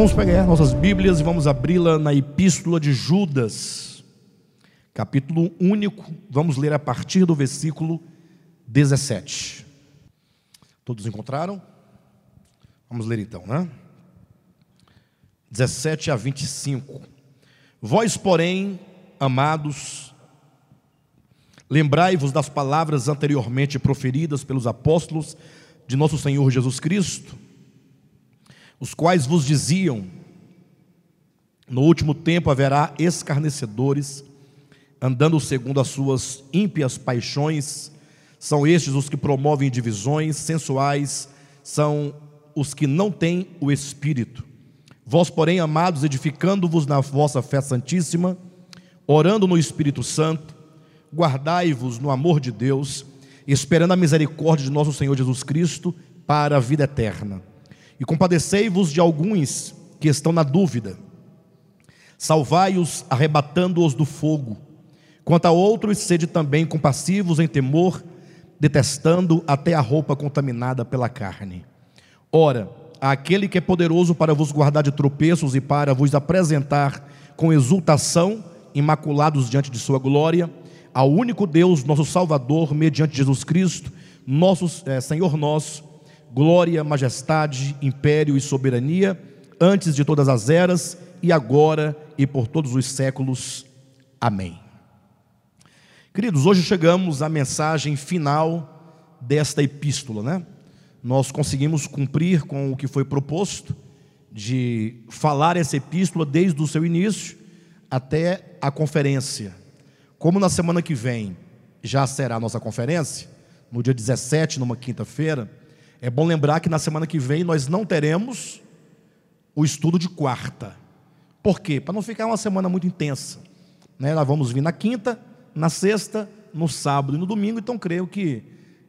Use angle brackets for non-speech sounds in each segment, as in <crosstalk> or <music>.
vamos pegar nossas Bíblias e vamos abri-la na Epístola de Judas, capítulo único. Vamos ler a partir do versículo 17. Todos encontraram? Vamos ler então, né? 17 a 25. Vós, porém, amados, lembrai-vos das palavras anteriormente proferidas pelos apóstolos de nosso Senhor Jesus Cristo os quais vos diziam: No último tempo haverá escarnecedores, andando segundo as suas ímpias paixões, são estes os que promovem divisões sensuais, são os que não têm o espírito. Vós, porém, amados, edificando-vos na vossa fé santíssima, orando no Espírito Santo, guardai-vos no amor de Deus, esperando a misericórdia de nosso Senhor Jesus Cristo para a vida eterna e compadecei-vos de alguns que estão na dúvida. Salvai-os, arrebatando-os do fogo. Quanto a outros, sede também compassivos em temor, detestando até a roupa contaminada pela carne. Ora, aquele que é poderoso para vos guardar de tropeços e para vos apresentar com exultação, imaculados diante de sua glória, ao único Deus, nosso Salvador, mediante Jesus Cristo, nosso é, Senhor nosso, glória, majestade, império e soberania, antes de todas as eras, e agora e por todos os séculos. Amém. Queridos, hoje chegamos à mensagem final desta epístola, né? Nós conseguimos cumprir com o que foi proposto de falar essa epístola desde o seu início até a conferência. Como na semana que vem já será a nossa conferência, no dia 17, numa quinta-feira, é bom lembrar que na semana que vem nós não teremos o estudo de quarta. Por quê? Para não ficar uma semana muito intensa. Né? Nós vamos vir na quinta, na sexta, no sábado e no domingo, então creio que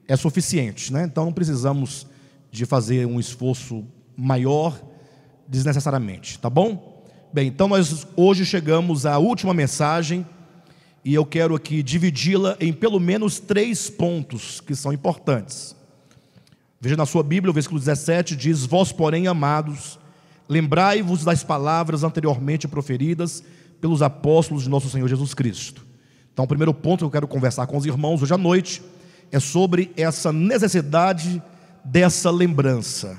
é suficiente. Né? Então não precisamos de fazer um esforço maior desnecessariamente, tá bom? Bem, então nós hoje chegamos à última mensagem e eu quero aqui dividi-la em pelo menos três pontos que são importantes. Veja na sua Bíblia, o versículo 17 diz: Vós, porém, amados, lembrai-vos das palavras anteriormente proferidas pelos apóstolos de nosso Senhor Jesus Cristo. Então, o primeiro ponto que eu quero conversar com os irmãos hoje à noite é sobre essa necessidade dessa lembrança.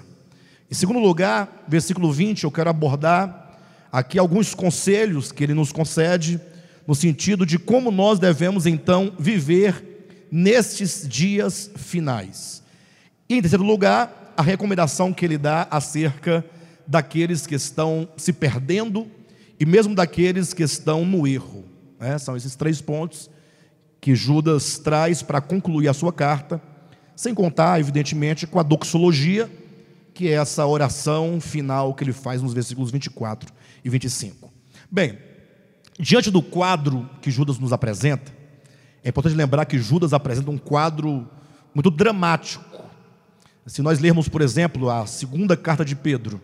Em segundo lugar, versículo 20, eu quero abordar aqui alguns conselhos que ele nos concede, no sentido de como nós devemos então viver nestes dias finais. E em terceiro lugar, a recomendação que ele dá acerca daqueles que estão se perdendo e mesmo daqueles que estão no erro. Né? São esses três pontos que Judas traz para concluir a sua carta, sem contar, evidentemente, com a doxologia, que é essa oração final que ele faz nos versículos 24 e 25. Bem, diante do quadro que Judas nos apresenta, é importante lembrar que Judas apresenta um quadro muito dramático se nós lermos, por exemplo, a segunda carta de Pedro,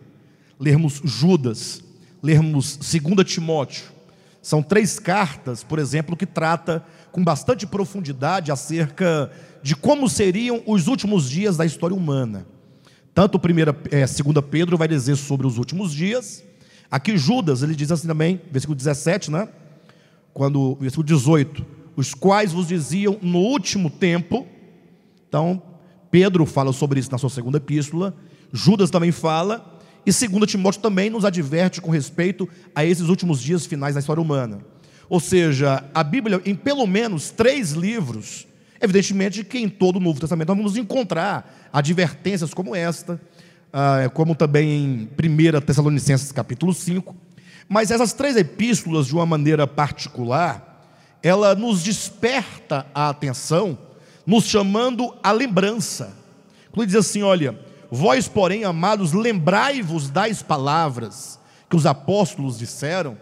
lermos Judas, lermos segunda Timóteo, são três cartas, por exemplo, que trata com bastante profundidade acerca de como seriam os últimos dias da história humana. Tanto primeira, é, segunda Pedro vai dizer sobre os últimos dias. Aqui Judas, ele diz assim também, versículo 17, né? Quando, versículo 18, os quais vos diziam no último tempo. Então, Pedro fala sobre isso na sua segunda epístola, Judas também fala, e segundo Timóteo também nos adverte com respeito a esses últimos dias finais da história humana. Ou seja, a Bíblia, em pelo menos três livros, evidentemente que em todo o Novo Testamento nós vamos encontrar advertências como esta, ah, como também em 1 Tessalonicenses capítulo 5, mas essas três epístolas, de uma maneira particular, ela nos desperta a atenção nos chamando à lembrança. Ele diz assim: olha, vós, porém, amados, lembrai-vos das palavras que os apóstolos disseram.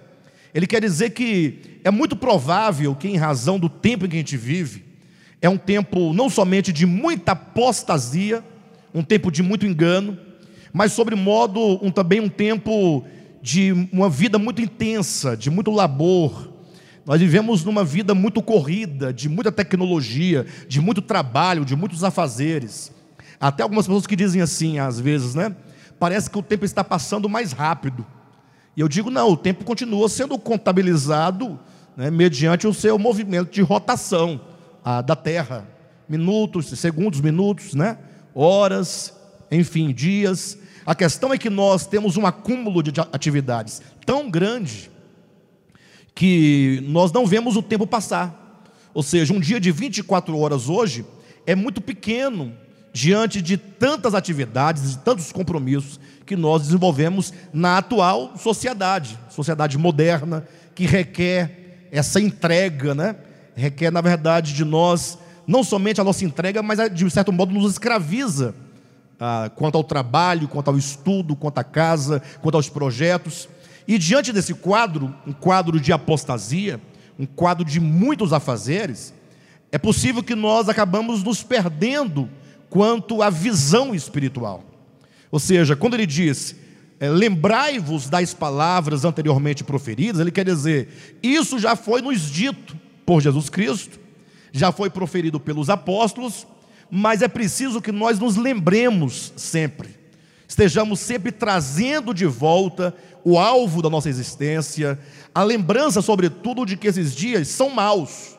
Ele quer dizer que é muito provável que, em razão do tempo em que a gente vive, é um tempo não somente de muita apostasia, um tempo de muito engano, mas, sobre modo, um, também um tempo de uma vida muito intensa, de muito labor, nós vivemos numa vida muito corrida, de muita tecnologia, de muito trabalho, de muitos afazeres. Até algumas pessoas que dizem assim, às vezes, né? Parece que o tempo está passando mais rápido. E eu digo, não, o tempo continua sendo contabilizado né, mediante o seu movimento de rotação a, da Terra. Minutos, segundos, minutos, né? horas, enfim, dias. A questão é que nós temos um acúmulo de atividades tão grande que nós não vemos o tempo passar. Ou seja, um dia de 24 horas hoje é muito pequeno diante de tantas atividades, de tantos compromissos que nós desenvolvemos na atual sociedade, sociedade moderna, que requer essa entrega, né? requer, na verdade, de nós, não somente a nossa entrega, mas de certo modo nos escraviza ah, quanto ao trabalho, quanto ao estudo, quanto à casa, quanto aos projetos. E diante desse quadro, um quadro de apostasia, um quadro de muitos afazeres, é possível que nós acabamos nos perdendo quanto à visão espiritual. Ou seja, quando ele diz, é, lembrai-vos das palavras anteriormente proferidas, ele quer dizer, isso já foi nos dito por Jesus Cristo, já foi proferido pelos apóstolos, mas é preciso que nós nos lembremos sempre, estejamos sempre trazendo de volta o alvo da nossa existência, a lembrança, sobretudo, de que esses dias são maus,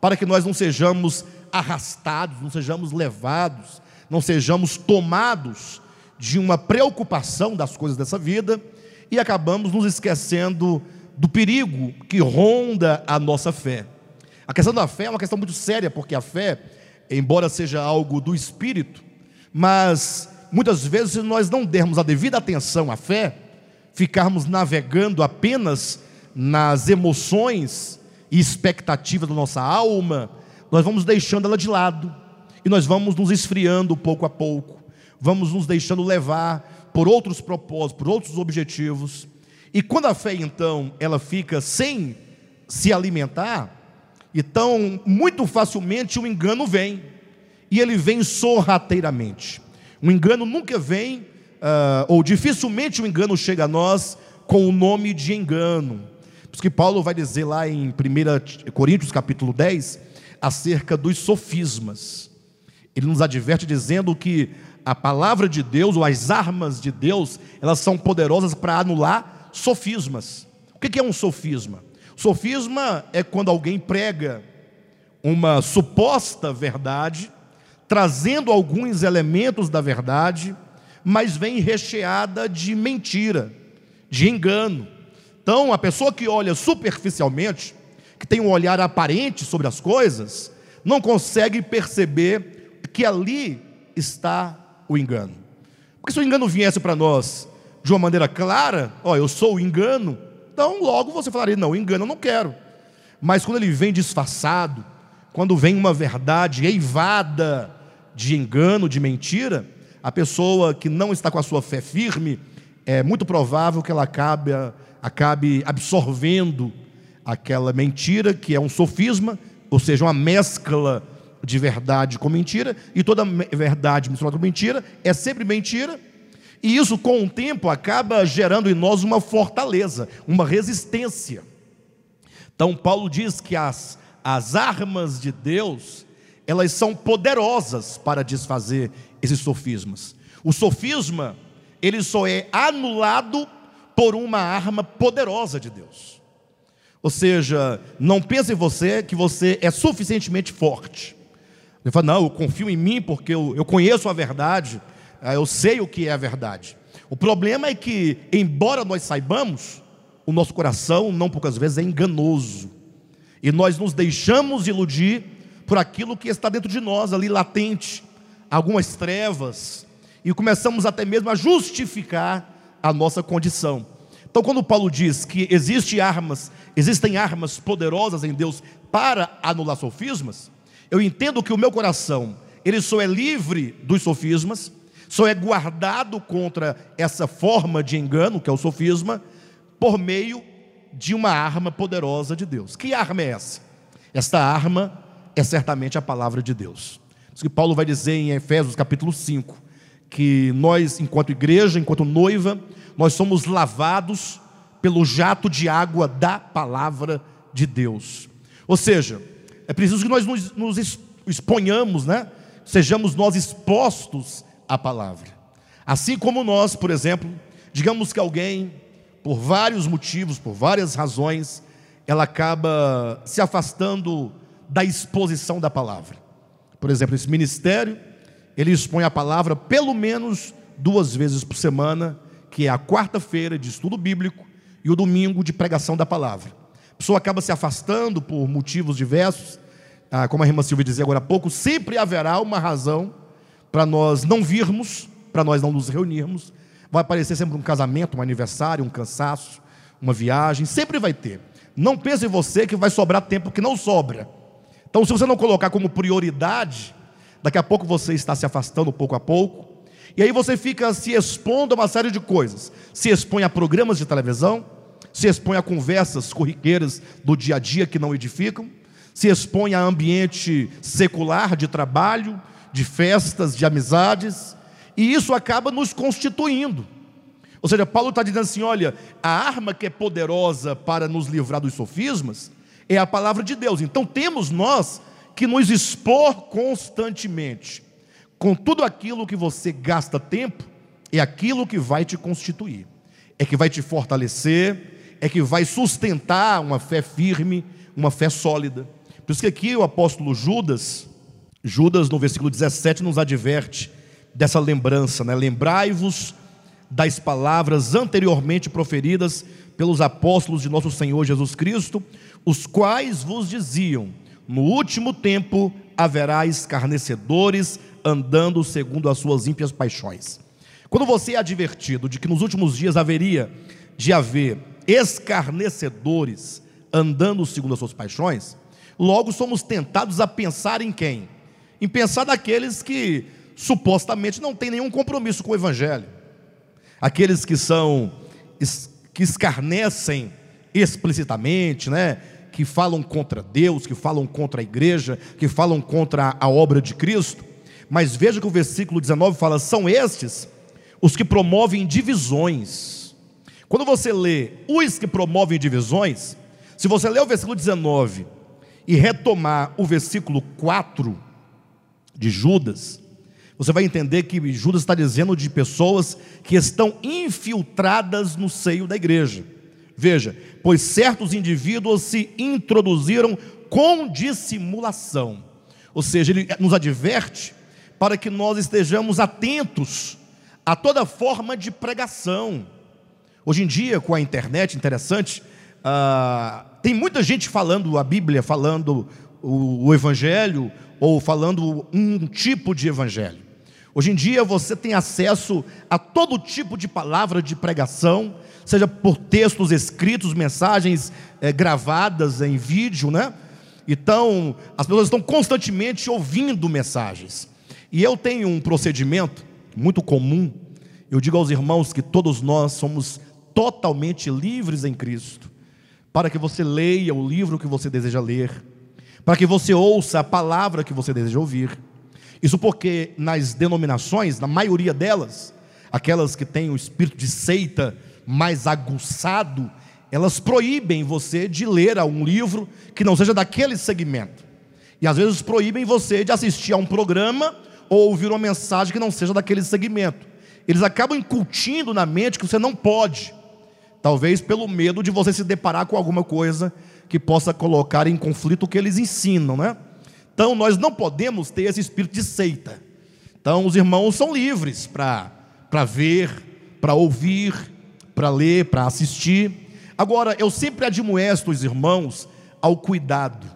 para que nós não sejamos arrastados, não sejamos levados, não sejamos tomados de uma preocupação das coisas dessa vida e acabamos nos esquecendo do perigo que ronda a nossa fé. A questão da fé é uma questão muito séria, porque a fé, embora seja algo do espírito, mas muitas vezes, se nós não dermos a devida atenção à fé, ficarmos navegando apenas nas emoções e expectativas da nossa alma, nós vamos deixando ela de lado e nós vamos nos esfriando pouco a pouco vamos nos deixando levar por outros propósitos, por outros objetivos. E quando a fé, então, ela fica sem se alimentar, então, muito facilmente o engano vem, e ele vem sorrateiramente. O engano nunca vem, uh, ou dificilmente o engano chega a nós com o nome de engano. Por isso que Paulo vai dizer lá em 1 Coríntios capítulo 10, acerca dos sofismas. Ele nos adverte dizendo que a palavra de Deus, ou as armas de Deus, elas são poderosas para anular sofismas. O que é um sofisma? Sofisma é quando alguém prega uma suposta verdade, trazendo alguns elementos da verdade, mas vem recheada de mentira, de engano. Então, a pessoa que olha superficialmente, que tem um olhar aparente sobre as coisas, não consegue perceber que ali está o engano. Porque se o engano viesse para nós de uma maneira clara, ó, eu sou o engano, então logo você falaria, não, engano eu não quero. Mas quando ele vem disfarçado, quando vem uma verdade eivada de engano, de mentira, a pessoa que não está com a sua fé firme, é muito provável que ela acabe, acabe absorvendo aquela mentira, que é um sofisma, ou seja, uma mescla de verdade com mentira, e toda verdade misturada com mentira é sempre mentira, e isso com o tempo acaba gerando em nós uma fortaleza, uma resistência. Então, Paulo diz que as, as armas de Deus, elas são poderosas para desfazer esses sofismas. O sofisma, ele só é anulado por uma arma poderosa de Deus. Ou seja, não pense em você que você é suficientemente forte. Ele fala, não, eu confio em mim porque eu, eu conheço a verdade, ah, eu sei o que é a verdade. O problema é que, embora nós saibamos, o nosso coração, não poucas vezes, é enganoso. E nós nos deixamos iludir por aquilo que está dentro de nós, ali latente, algumas trevas, e começamos até mesmo a justificar a nossa condição. Então, quando Paulo diz que existe armas, existem armas poderosas em Deus para anular sofismas, eu entendo que o meu coração, ele só é livre dos sofismas, só é guardado contra essa forma de engano, que é o sofisma, por meio de uma arma poderosa de Deus. Que arma é essa? Esta arma é certamente a palavra de Deus. Isso que Paulo vai dizer em Efésios capítulo 5, que nós, enquanto igreja, enquanto noiva, nós somos lavados pelo jato de água da palavra de Deus. Ou seja, é preciso que nós nos, nos exponhamos, né? Sejamos nós expostos à palavra. Assim como nós, por exemplo, digamos que alguém por vários motivos, por várias razões, ela acaba se afastando da exposição da palavra. Por exemplo, esse ministério, ele expõe a palavra pelo menos duas vezes por semana, que é a quarta-feira de estudo bíblico e o domingo de pregação da palavra. A pessoa acaba se afastando por motivos diversos, ah, como a irmã Silvia dizia agora há pouco, sempre haverá uma razão para nós não virmos, para nós não nos reunirmos. Vai aparecer sempre um casamento, um aniversário, um cansaço, uma viagem, sempre vai ter. Não pense em você que vai sobrar tempo que não sobra. Então, se você não colocar como prioridade, daqui a pouco você está se afastando pouco a pouco, e aí você fica se expondo a uma série de coisas. Se expõe a programas de televisão, se expõe a conversas corriqueiras do dia a dia que não edificam, se expõe a ambiente secular de trabalho, de festas, de amizades, e isso acaba nos constituindo. Ou seja, Paulo está dizendo assim: olha, a arma que é poderosa para nos livrar dos sofismas é a palavra de Deus. Então temos nós que nos expor constantemente com tudo aquilo que você gasta tempo, é aquilo que vai te constituir, é que vai te fortalecer, é que vai sustentar uma fé firme, uma fé sólida. Por isso que aqui o apóstolo Judas, Judas no versículo 17 nos adverte dessa lembrança, né? Lembrai-vos das palavras anteriormente proferidas pelos apóstolos de nosso Senhor Jesus Cristo, os quais vos diziam: no último tempo haverá escarnecedores andando segundo as suas ímpias paixões. Quando você é advertido de que nos últimos dias haveria de haver escarnecedores andando segundo as suas paixões, logo somos tentados a pensar em quem? Em pensar naqueles que supostamente não têm nenhum compromisso com o Evangelho, aqueles que são que escarnecem explicitamente, né? que falam contra Deus, que falam contra a igreja, que falam contra a obra de Cristo. Mas veja que o versículo 19 fala: são estes os que promovem divisões. Quando você lê os que promovem divisões, se você ler o versículo 19 e retomar o versículo 4 de Judas, você vai entender que Judas está dizendo de pessoas que estão infiltradas no seio da igreja. Veja, pois certos indivíduos se introduziram com dissimulação. Ou seja, ele nos adverte para que nós estejamos atentos a toda forma de pregação. Hoje em dia, com a internet, interessante, ah, tem muita gente falando a Bíblia, falando o, o Evangelho, ou falando um tipo de Evangelho. Hoje em dia você tem acesso a todo tipo de palavra de pregação, seja por textos escritos, mensagens é, gravadas em vídeo, né? Então, as pessoas estão constantemente ouvindo mensagens. E eu tenho um procedimento muito comum. Eu digo aos irmãos que todos nós somos totalmente livres em Cristo, para que você leia o livro que você deseja ler, para que você ouça a palavra que você deseja ouvir. Isso porque nas denominações, na maioria delas, aquelas que têm o espírito de seita mais aguçado, elas proíbem você de ler um livro que não seja daquele segmento. E às vezes proíbem você de assistir a um programa ou ouvir uma mensagem que não seja daquele segmento. Eles acabam incutindo na mente que você não pode, talvez pelo medo de você se deparar com alguma coisa que possa colocar em conflito o que eles ensinam, né? Então nós não podemos ter esse espírito de seita. Então os irmãos são livres para ver, para ouvir, para ler, para assistir. Agora, eu sempre admoesto os irmãos ao cuidado.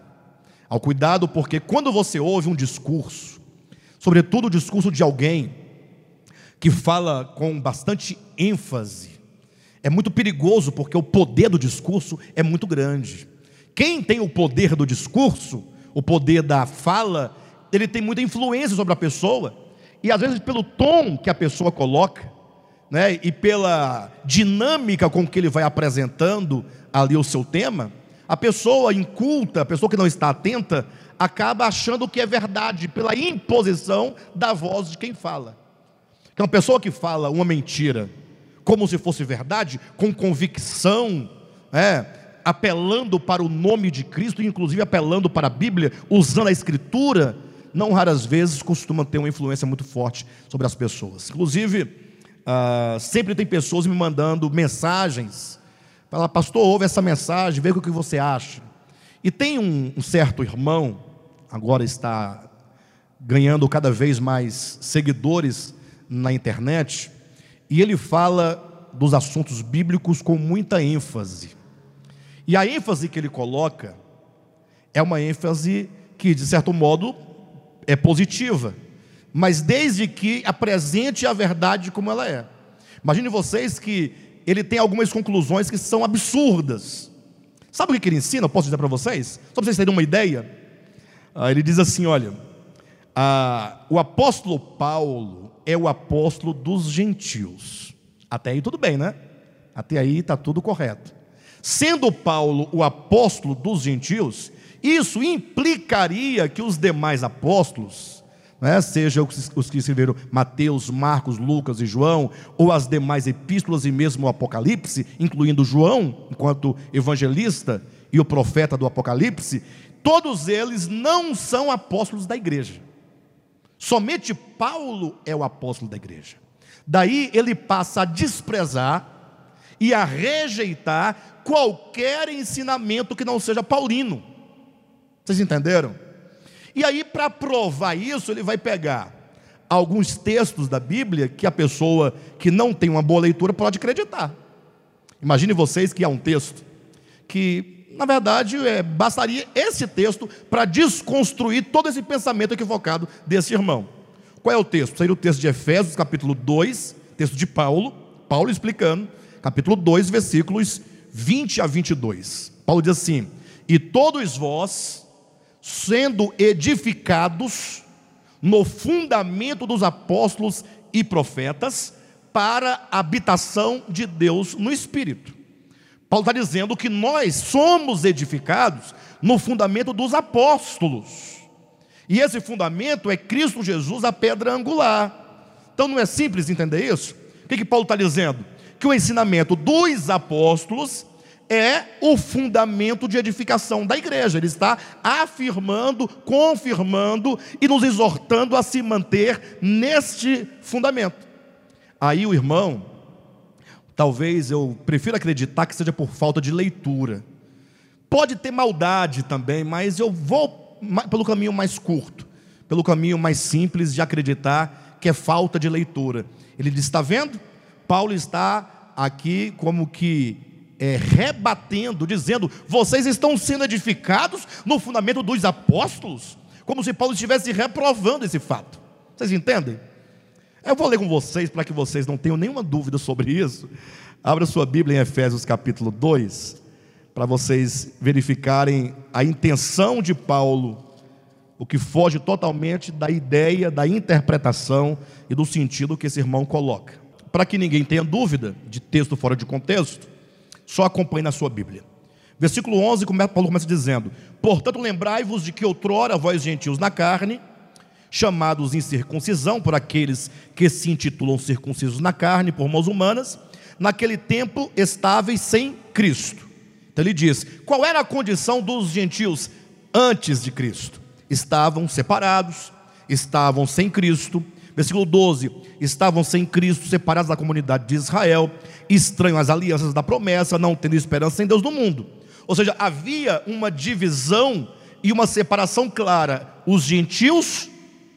Ao cuidado, porque quando você ouve um discurso, sobretudo o discurso de alguém que fala com bastante ênfase, é muito perigoso porque o poder do discurso é muito grande. Quem tem o poder do discurso, o poder da fala, ele tem muita influência sobre a pessoa, e às vezes pelo tom que a pessoa coloca, né, e pela dinâmica com que ele vai apresentando ali o seu tema, a pessoa inculta, a pessoa que não está atenta, acaba achando que é verdade pela imposição da voz de quem fala. Então, uma pessoa que fala uma mentira como se fosse verdade, com convicção, é, apelando para o nome de Cristo, inclusive apelando para a Bíblia, usando a Escritura, não raras vezes costuma ter uma influência muito forte sobre as pessoas. Inclusive, ah, sempre tem pessoas me mandando mensagens. Fala, pastor, ouve essa mensagem, vê o que você acha. E tem um, um certo irmão, agora está ganhando cada vez mais seguidores na internet, e ele fala dos assuntos bíblicos com muita ênfase. E a ênfase que ele coloca é uma ênfase que, de certo modo, é positiva, mas desde que apresente a verdade como ela é. Imagine vocês que ele tem algumas conclusões que são absurdas. Sabe o que ele ensina? Eu posso dizer para vocês? Só para vocês terem uma ideia. Ah, ele diz assim: olha, ah, o apóstolo Paulo é o apóstolo dos gentios. Até aí tudo bem, né? Até aí está tudo correto. Sendo Paulo o apóstolo dos gentios, isso implicaria que os demais apóstolos, né, seja os que escreveram Mateus, Marcos, Lucas e João, ou as demais epístolas e mesmo o Apocalipse, incluindo João, enquanto evangelista e o profeta do Apocalipse, todos eles não são apóstolos da igreja. Somente Paulo é o apóstolo da igreja. Daí ele passa a desprezar e a rejeitar qualquer ensinamento que não seja paulino. Vocês entenderam? E aí, para provar isso, ele vai pegar alguns textos da Bíblia que a pessoa que não tem uma boa leitura pode acreditar. Imagine vocês que há um texto que na verdade, é, bastaria esse texto para desconstruir todo esse pensamento equivocado desse irmão. Qual é o texto? Seria o texto de Efésios, capítulo 2, texto de Paulo, Paulo explicando, capítulo 2, versículos 20 a 22. Paulo diz assim: E todos vós, sendo edificados no fundamento dos apóstolos e profetas, para a habitação de Deus no Espírito Paulo está dizendo que nós somos edificados no fundamento dos apóstolos. E esse fundamento é Cristo Jesus, a pedra angular. Então não é simples entender isso? O que, que Paulo está dizendo? Que o ensinamento dos apóstolos é o fundamento de edificação da igreja. Ele está afirmando, confirmando e nos exortando a se manter neste fundamento. Aí o irmão, Talvez eu prefira acreditar que seja por falta de leitura. Pode ter maldade também, mas eu vou pelo caminho mais curto, pelo caminho mais simples de acreditar que é falta de leitura. Ele diz: está vendo? Paulo está aqui como que é, rebatendo, dizendo: vocês estão sendo edificados no fundamento dos apóstolos, como se Paulo estivesse reprovando esse fato. Vocês entendem? Eu vou ler com vocês para que vocês não tenham nenhuma dúvida sobre isso. Abra sua Bíblia em Efésios capítulo 2, para vocês verificarem a intenção de Paulo, o que foge totalmente da ideia, da interpretação e do sentido que esse irmão coloca. Para que ninguém tenha dúvida de texto fora de contexto, só acompanhe na sua Bíblia. Versículo 11, Paulo começa dizendo: Portanto, lembrai-vos de que outrora vós gentios na carne, chamados em circuncisão por aqueles que se intitulam circuncisos na carne por mãos humanas, naquele tempo estáveis sem Cristo. Então ele diz: qual era a condição dos gentios antes de Cristo? Estavam separados, estavam sem Cristo. Versículo 12: estavam sem Cristo, separados da comunidade de Israel, estranhos às alianças da promessa, não tendo esperança em Deus no mundo. Ou seja, havia uma divisão e uma separação clara: os gentios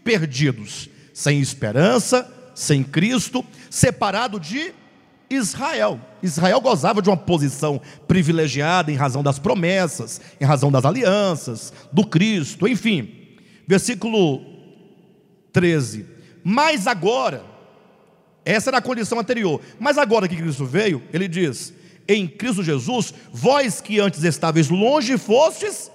perdidos, sem esperança, sem Cristo, separado de Israel. Israel gozava de uma posição privilegiada em razão das promessas, em razão das alianças, do Cristo, enfim. Versículo 13. Mas agora, essa era a condição anterior, mas agora que Cristo veio, ele diz: em Cristo Jesus, vós que antes estáveis longe fostes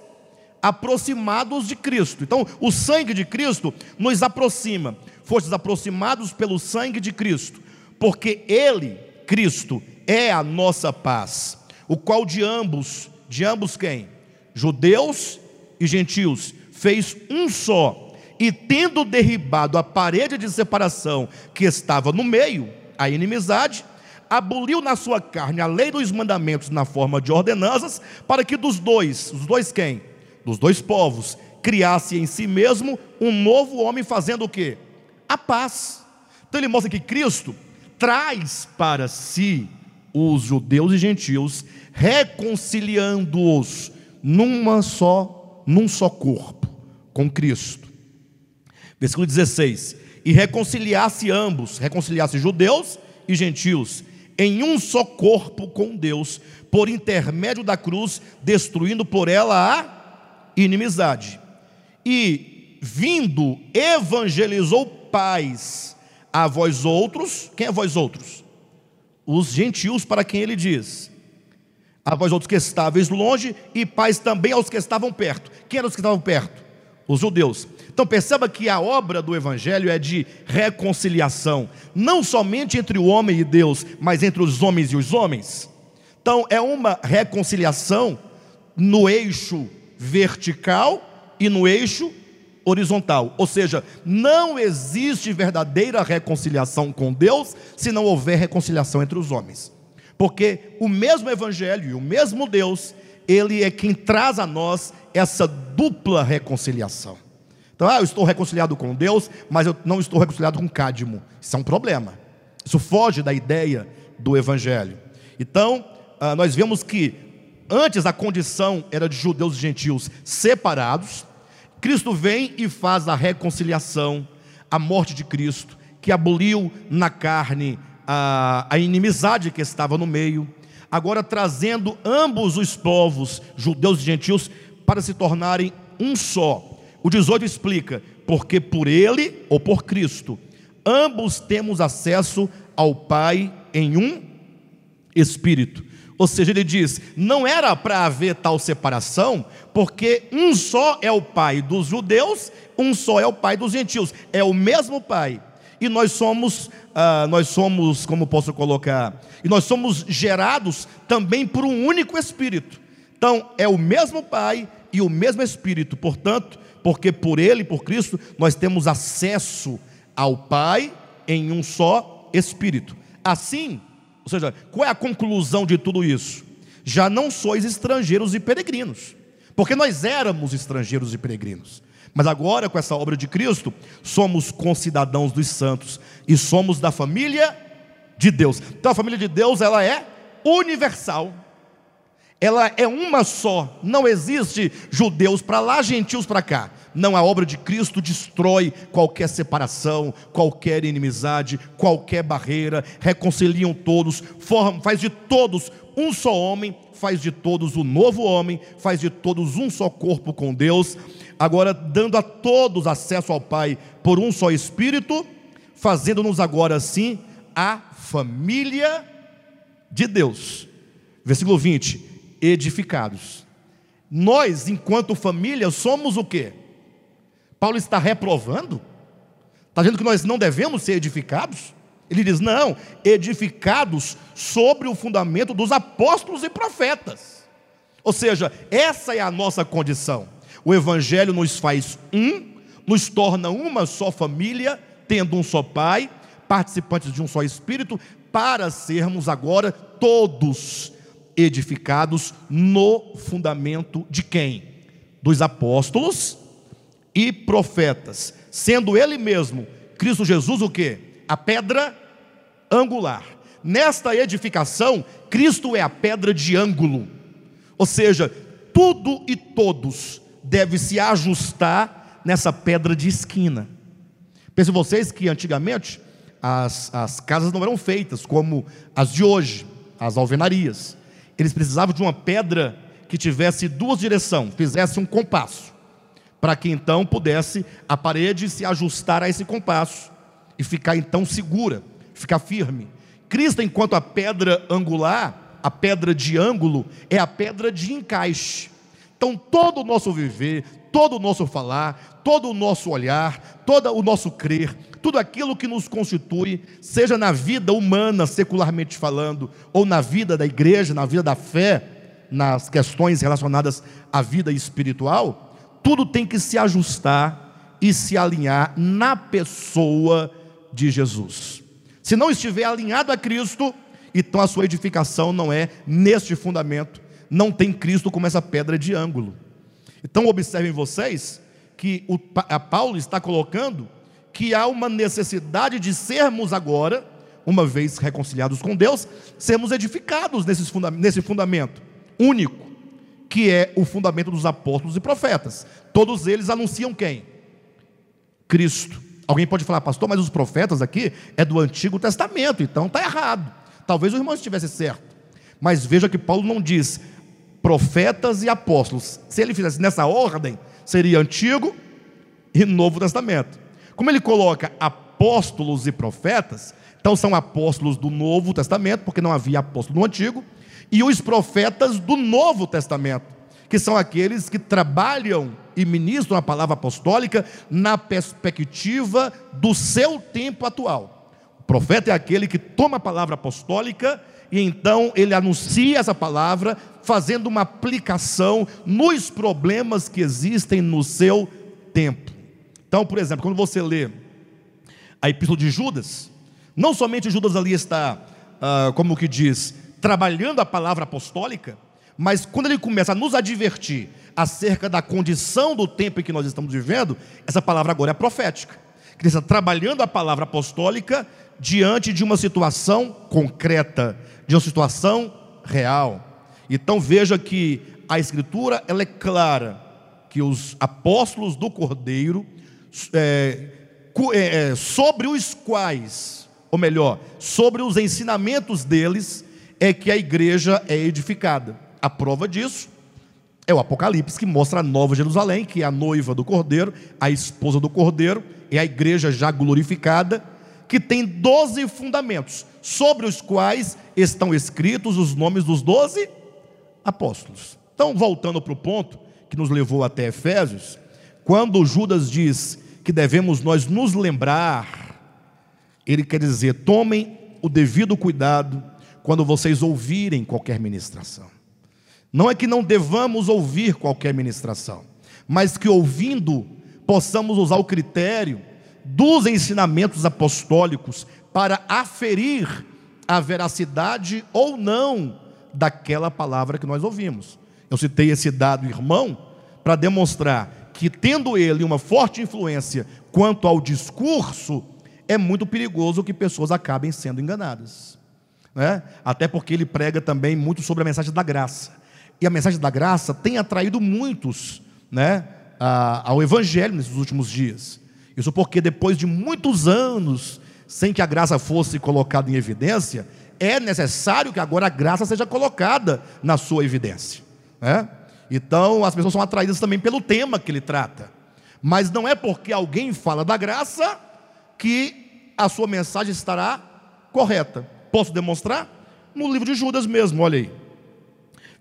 aproximados de Cristo. Então, o sangue de Cristo nos aproxima. Fostes aproximados pelo sangue de Cristo, porque Ele, Cristo, é a nossa paz, o qual de ambos, de ambos quem? Judeus e gentios, fez um só, e tendo derribado a parede de separação que estava no meio, a inimizade, aboliu na sua carne a lei dos mandamentos na forma de ordenanças, para que dos dois, os dois quem? dos dois povos, criasse em si mesmo um novo homem fazendo o quê? A paz. Então ele mostra que Cristo traz para si os judeus e gentios, reconciliando-os numa só, num só corpo com Cristo. Versículo 16: E reconciliasse ambos, reconciliasse judeus e gentios, em um só corpo com Deus, por intermédio da cruz, destruindo por ela a inimizade. E vindo, evangelizou paz a vós outros. Quem é vós outros? Os gentios para quem ele diz. A vós outros que estáveis longe e paz também aos que estavam perto. Quem eram os que estavam perto? Os judeus. Então perceba que a obra do Evangelho é de reconciliação, não somente entre o homem e Deus, mas entre os homens e os homens. Então é uma reconciliação no eixo vertical e no eixo horizontal. Ou seja, não existe verdadeira reconciliação com Deus se não houver reconciliação entre os homens. Porque o mesmo Evangelho e o mesmo Deus, ele é quem traz a nós essa dupla reconciliação. Então, ah, eu estou reconciliado com Deus, mas eu não estou reconciliado com Cádimo. Isso é um problema. Isso foge da ideia do Evangelho. Então, ah, nós vemos que antes a condição era de judeus e gentios separados. Cristo vem e faz a reconciliação, a morte de Cristo, que aboliu na carne a, a inimizade que estava no meio, agora trazendo ambos os povos, judeus e gentios, para se tornarem um só o 18 explica: porque por ele ou por Cristo, ambos temos acesso ao Pai em um espírito. Ou seja, ele diz: não era para haver tal separação, porque um só é o Pai dos judeus, um só é o Pai dos gentios, é o mesmo Pai. E nós somos, ah, nós somos, como posso colocar, e nós somos gerados também por um único Espírito. Então, é o mesmo Pai e o mesmo Espírito, portanto, porque por Ele, por Cristo, nós temos acesso ao Pai em um só Espírito. Assim, ou seja, qual é a conclusão de tudo isso? Já não sois estrangeiros e peregrinos, porque nós éramos estrangeiros e peregrinos. Mas agora, com essa obra de Cristo, somos concidadãos dos santos e somos da família de Deus. Então a família de Deus, ela é universal ela é uma só, não existe judeus para lá, gentios para cá. Não, a obra de Cristo destrói qualquer separação, qualquer inimizade, qualquer barreira, reconciliam todos, forma, faz de todos um só homem, faz de todos o um novo homem, faz de todos um só corpo com Deus, agora dando a todos acesso ao Pai por um só Espírito, fazendo-nos agora assim a família de Deus. Versículo 20: edificados. Nós, enquanto família, somos o quê? Paulo está reprovando? Está dizendo que nós não devemos ser edificados? Ele diz: não, edificados sobre o fundamento dos apóstolos e profetas. Ou seja, essa é a nossa condição. O Evangelho nos faz um, nos torna uma só família, tendo um só Pai, participantes de um só Espírito, para sermos agora todos edificados no fundamento de quem? Dos apóstolos e profetas, sendo ele mesmo, Cristo Jesus, o que? A pedra angular. Nesta edificação, Cristo é a pedra de ângulo, ou seja, tudo e todos deve se ajustar nessa pedra de esquina. Pensem vocês que antigamente as, as casas não eram feitas como as de hoje, as alvenarias eles precisavam de uma pedra que tivesse duas direções, fizesse um compasso, para que então pudesse a parede se ajustar a esse compasso e ficar então segura, ficar firme. Cristo, enquanto a pedra angular, a pedra de ângulo, é a pedra de encaixe. Então, todo o nosso viver, todo o nosso falar, todo o nosso olhar, todo o nosso crer, tudo aquilo que nos constitui, seja na vida humana, secularmente falando, ou na vida da igreja, na vida da fé, nas questões relacionadas à vida espiritual, tudo tem que se ajustar e se alinhar na pessoa de Jesus. Se não estiver alinhado a Cristo, então a sua edificação não é neste fundamento, não tem Cristo como essa pedra de ângulo. Então observem vocês que o, a Paulo está colocando que há uma necessidade de sermos agora uma vez reconciliados com Deus, sermos edificados nesse fundamento único, que é o fundamento dos apóstolos e profetas. Todos eles anunciam quem? Cristo. Alguém pode falar, pastor, mas os profetas aqui é do Antigo Testamento, então está errado. Talvez o irmão estivesse certo. Mas veja que Paulo não diz profetas e apóstolos. Se ele fizesse nessa ordem, seria Antigo e Novo Testamento. Como ele coloca apóstolos e profetas, então são apóstolos do Novo Testamento, porque não havia apóstolo no Antigo, e os profetas do Novo Testamento, que são aqueles que trabalham e ministram a palavra apostólica na perspectiva do seu tempo atual. O profeta é aquele que toma a palavra apostólica e então ele anuncia essa palavra, fazendo uma aplicação nos problemas que existem no seu tempo. Então, por exemplo, quando você lê a epístola de Judas, não somente Judas ali está, ah, como que diz, trabalhando a palavra apostólica, mas quando ele começa a nos advertir acerca da condição do tempo em que nós estamos vivendo, essa palavra agora é profética. Que está trabalhando a palavra apostólica diante de uma situação concreta, de uma situação real. Então veja que a escritura ela é clara que os apóstolos do Cordeiro é, é, é, sobre os quais, ou melhor, sobre os ensinamentos deles é que a igreja é edificada. A prova disso é o Apocalipse que mostra a nova Jerusalém, que é a noiva do Cordeiro, a esposa do Cordeiro, é a igreja já glorificada, que tem doze fundamentos, sobre os quais estão escritos os nomes dos doze apóstolos. Então, voltando para o ponto que nos levou até Efésios, quando Judas diz que devemos nós nos lembrar, ele quer dizer, tomem o devido cuidado quando vocês ouvirem qualquer ministração. Não é que não devamos ouvir qualquer ministração, mas que ouvindo possamos usar o critério dos ensinamentos apostólicos para aferir a veracidade ou não daquela palavra que nós ouvimos. Eu citei esse dado, irmão, para demonstrar que, tendo ele uma forte influência quanto ao discurso, é muito perigoso que pessoas acabem sendo enganadas. Né? Até porque ele prega também muito sobre a mensagem da graça. E a mensagem da graça tem atraído muitos né, ao Evangelho nesses últimos dias. Isso porque depois de muitos anos sem que a graça fosse colocada em evidência, é necessário que agora a graça seja colocada na sua evidência. Né? Então as pessoas são atraídas também pelo tema que ele trata. Mas não é porque alguém fala da graça que a sua mensagem estará correta. Posso demonstrar? No livro de Judas mesmo, olha aí.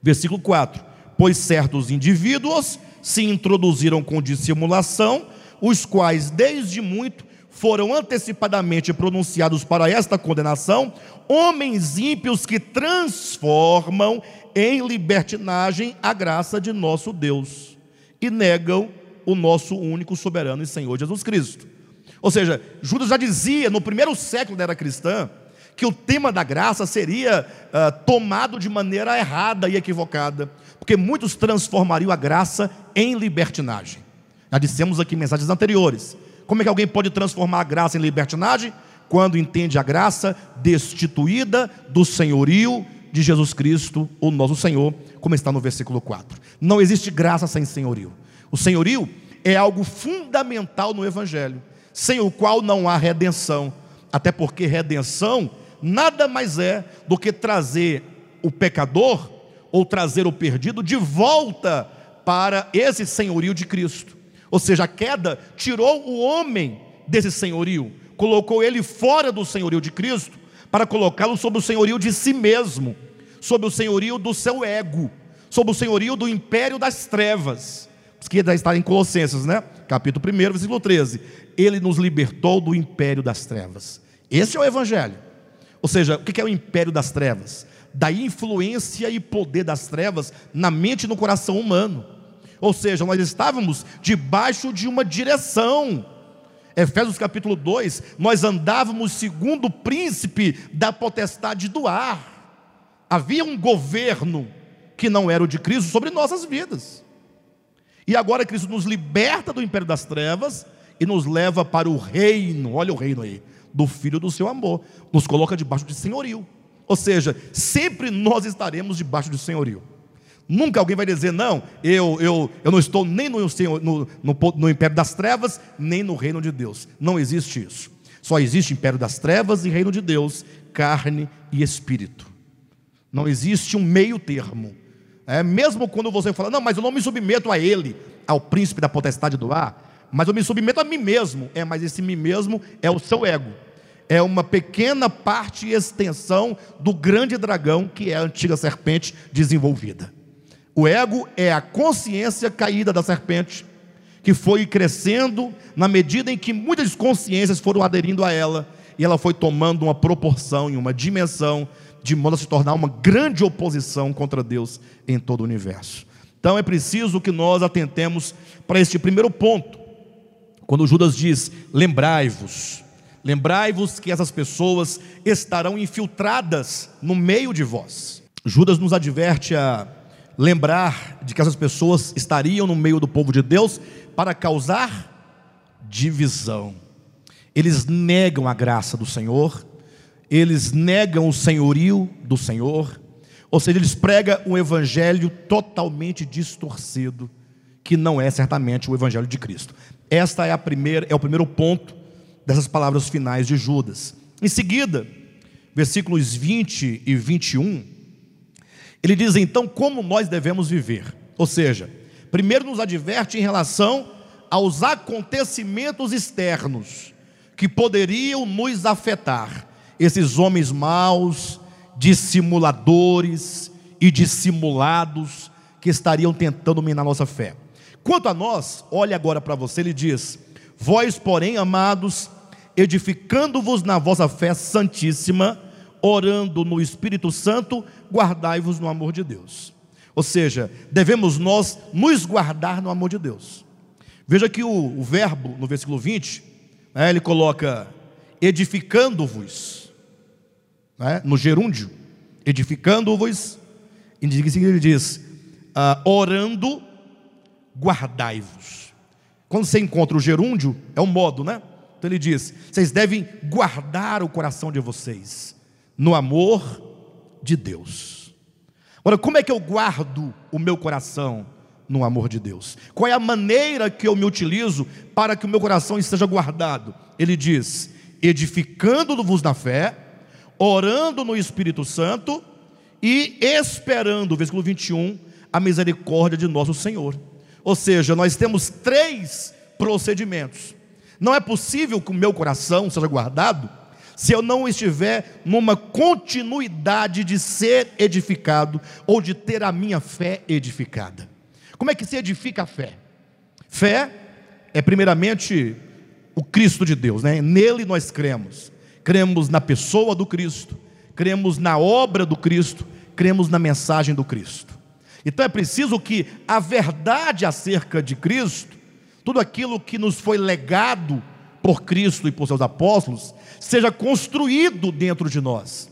Versículo 4: Pois certos indivíduos se introduziram com dissimulação, os quais desde muito foram antecipadamente pronunciados para esta condenação, homens ímpios que transformam em libertinagem a graça de nosso Deus e negam o nosso único soberano e Senhor Jesus Cristo. Ou seja, Judas já dizia no primeiro século da era cristã que o tema da graça seria uh, tomado de maneira errada e equivocada, porque muitos transformariam a graça em libertinagem. Já dissemos aqui mensagens anteriores. Como é que alguém pode transformar a graça em libertinagem? Quando entende a graça destituída do senhorio de Jesus Cristo, o nosso Senhor, como está no versículo 4. Não existe graça sem senhorio. O senhorio é algo fundamental no Evangelho, sem o qual não há redenção. Até porque redenção nada mais é do que trazer o pecador ou trazer o perdido de volta para esse senhorio de Cristo. Ou seja, a queda tirou o homem desse senhorio, colocou ele fora do senhorio de Cristo, para colocá-lo sob o senhorio de si mesmo, sob o senhorio do seu ego, sob o senhorio do império das trevas. Que está em Colossenses, né? Capítulo 1, versículo 13. Ele nos libertou do império das trevas. Esse é o Evangelho. Ou seja, o que é o império das trevas? Da influência e poder das trevas na mente e no coração humano. Ou seja, nós estávamos debaixo de uma direção. Efésios capítulo 2, nós andávamos segundo o príncipe da potestade do ar. Havia um governo que não era o de Cristo sobre nossas vidas. E agora Cristo nos liberta do império das trevas e nos leva para o reino, olha o reino aí, do Filho do seu amor, nos coloca debaixo de senhorio. Ou seja, sempre nós estaremos debaixo de senhorio. Nunca alguém vai dizer, não, eu, eu, eu não estou nem no, no, no, no império das trevas, nem no reino de Deus. Não existe isso. Só existe império das trevas e reino de Deus, carne e espírito. Não existe um meio termo. É, mesmo quando você fala, não, mas eu não me submeto a ele, ao príncipe da potestade do ar, mas eu me submeto a mim mesmo. É, mas esse mim mesmo é o seu ego. É uma pequena parte e extensão do grande dragão que é a antiga serpente desenvolvida. O ego é a consciência caída da serpente, que foi crescendo na medida em que muitas consciências foram aderindo a ela, e ela foi tomando uma proporção e uma dimensão de modo a se tornar uma grande oposição contra Deus em todo o universo. Então é preciso que nós atentemos para este primeiro ponto. Quando Judas diz: lembrai-vos, lembrai-vos que essas pessoas estarão infiltradas no meio de vós. Judas nos adverte a lembrar de que essas pessoas estariam no meio do povo de Deus para causar divisão. Eles negam a graça do Senhor, eles negam o senhorio do Senhor, ou seja, eles pregam um evangelho totalmente distorcido, que não é certamente o evangelho de Cristo. Esta é a primeira, é o primeiro ponto dessas palavras finais de Judas. Em seguida, versículos 20 e 21, ele diz então como nós devemos viver. Ou seja, primeiro nos adverte em relação aos acontecimentos externos que poderiam nos afetar esses homens maus, dissimuladores e dissimulados que estariam tentando minar nossa fé. Quanto a nós, olhe agora para você, ele diz: Vós, porém, amados, edificando-vos na vossa fé santíssima, orando no Espírito Santo, guardai-vos no amor de Deus. Ou seja, devemos nós nos guardar no amor de Deus. Veja que o, o verbo, no versículo 20, né, ele coloca: edificando-vos né, no gerúndio, edificando-vos, e ele diz, ah, orando, guardai-vos. Quando você encontra o gerúndio, é um modo, né? Então ele diz: vocês devem guardar o coração de vocês no amor de Deus. Agora, como é que eu guardo o meu coração no amor de Deus? Qual é a maneira que eu me utilizo para que o meu coração esteja guardado? Ele diz: edificando-vos na fé, orando no Espírito Santo e esperando, versículo 21, a misericórdia de nosso Senhor. Ou seja, nós temos três procedimentos. Não é possível que o meu coração seja guardado se eu não estiver numa continuidade de ser edificado ou de ter a minha fé edificada. Como é que se edifica a fé? Fé é primeiramente o Cristo de Deus, né? Nele nós cremos cremos na pessoa do Cristo, cremos na obra do Cristo, cremos na mensagem do Cristo. Então é preciso que a verdade acerca de Cristo, tudo aquilo que nos foi legado por Cristo e por seus apóstolos, seja construído dentro de nós.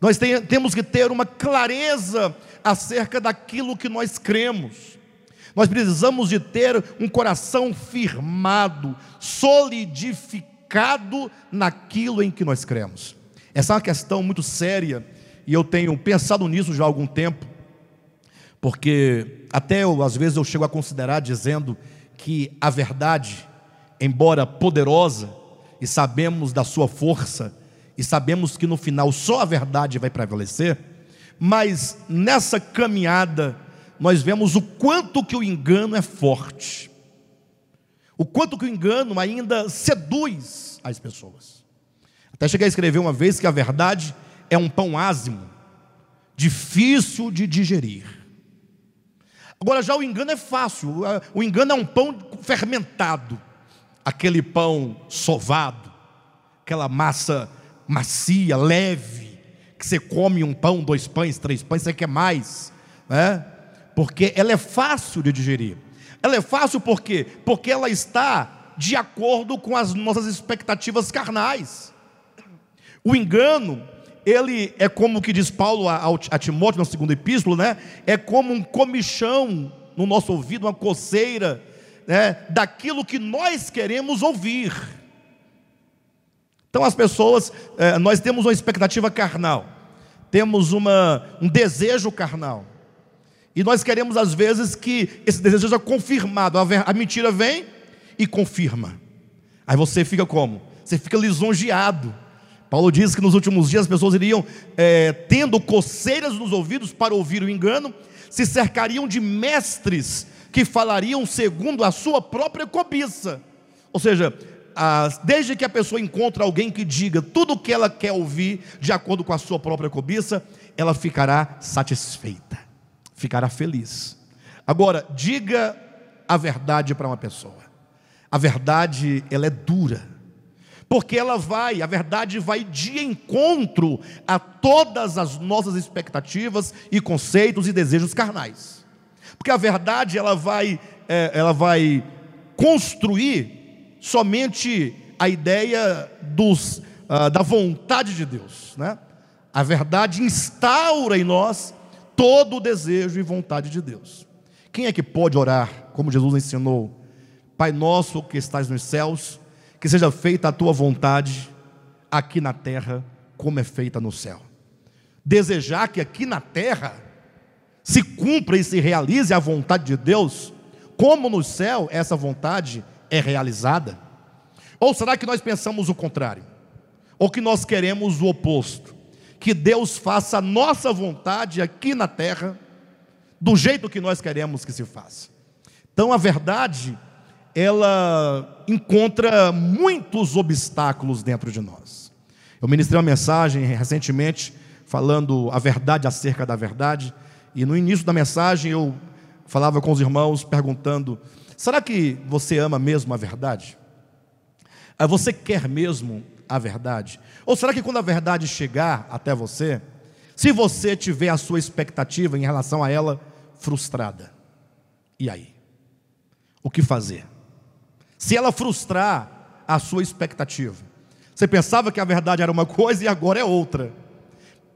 Nós tem, temos que ter uma clareza acerca daquilo que nós cremos. Nós precisamos de ter um coração firmado, solidificado naquilo em que nós cremos. Essa é uma questão muito séria e eu tenho pensado nisso já há algum tempo, porque até eu, às vezes eu chego a considerar dizendo que a verdade, embora poderosa, e sabemos da sua força, e sabemos que no final só a verdade vai prevalecer, mas nessa caminhada nós vemos o quanto que o engano é forte. O quanto que o engano ainda seduz as pessoas. Até cheguei a escrever uma vez que a verdade é um pão ázimo, difícil de digerir. Agora já o engano é fácil, o engano é um pão fermentado, aquele pão sovado, aquela massa macia, leve, que você come um pão, dois pães, três pães, você quer mais, né? porque ela é fácil de digerir. Ela é fácil por quê? Porque ela está de acordo com as nossas expectativas carnais. O engano, ele é como que diz Paulo a, a Timóteo na segunda epístola, né? É como um comichão no nosso ouvido, uma coceira né, daquilo que nós queremos ouvir. Então as pessoas, é, nós temos uma expectativa carnal, temos uma, um desejo carnal, e nós queremos às vezes que esse desejo seja confirmado. A, a mentira vem e confirma. Aí você fica como? Você fica lisonjeado. Paulo diz que nos últimos dias as pessoas iriam é, tendo coceiras nos ouvidos para ouvir o engano, se cercariam de mestres que falariam segundo a sua própria cobiça. Ou seja, desde que a pessoa encontra alguém que diga tudo o que ela quer ouvir, de acordo com a sua própria cobiça, ela ficará satisfeita, ficará feliz. Agora, diga a verdade para uma pessoa. A verdade, ela é dura porque ela vai, a verdade vai de encontro a todas as nossas expectativas e conceitos e desejos carnais. Porque a verdade ela vai, é, ela vai construir somente a ideia dos, uh, da vontade de Deus, né? A verdade instaura em nós todo o desejo e vontade de Deus. Quem é que pode orar, como Jesus ensinou? Pai nosso que estás nos céus, que seja feita a tua vontade aqui na terra, como é feita no céu. Desejar que aqui na terra se cumpra e se realize a vontade de Deus, como no céu essa vontade é realizada? Ou será que nós pensamos o contrário? Ou que nós queremos o oposto? Que Deus faça a nossa vontade aqui na terra, do jeito que nós queremos que se faça. Então a verdade ela encontra muitos obstáculos dentro de nós. Eu ministrei uma mensagem recentemente falando a verdade acerca da verdade, e no início da mensagem eu falava com os irmãos perguntando: será que você ama mesmo a verdade? Ah, você quer mesmo a verdade? Ou será que quando a verdade chegar até você, se você tiver a sua expectativa em relação a ela frustrada, e aí? O que fazer? se ela frustrar a sua expectativa. Você pensava que a verdade era uma coisa e agora é outra.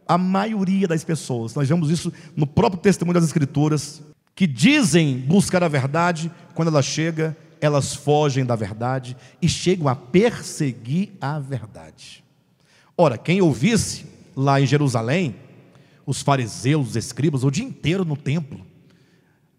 A maioria das pessoas, nós vemos isso no próprio testemunho das Escrituras, que dizem buscar a verdade, quando ela chega, elas fogem da verdade e chegam a perseguir a verdade. Ora, quem ouvisse lá em Jerusalém, os fariseus, os escribas, o dia inteiro no templo,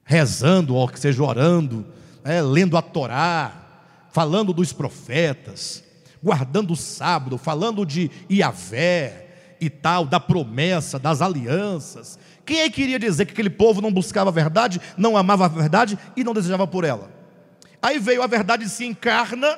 rezando, ou que seja orando, é, lendo a Torá, falando dos profetas, guardando o sábado, falando de Iavé e tal, da promessa, das alianças. Quem é que iria dizer que aquele povo não buscava a verdade, não amava a verdade e não desejava por ela? Aí veio a verdade se encarna,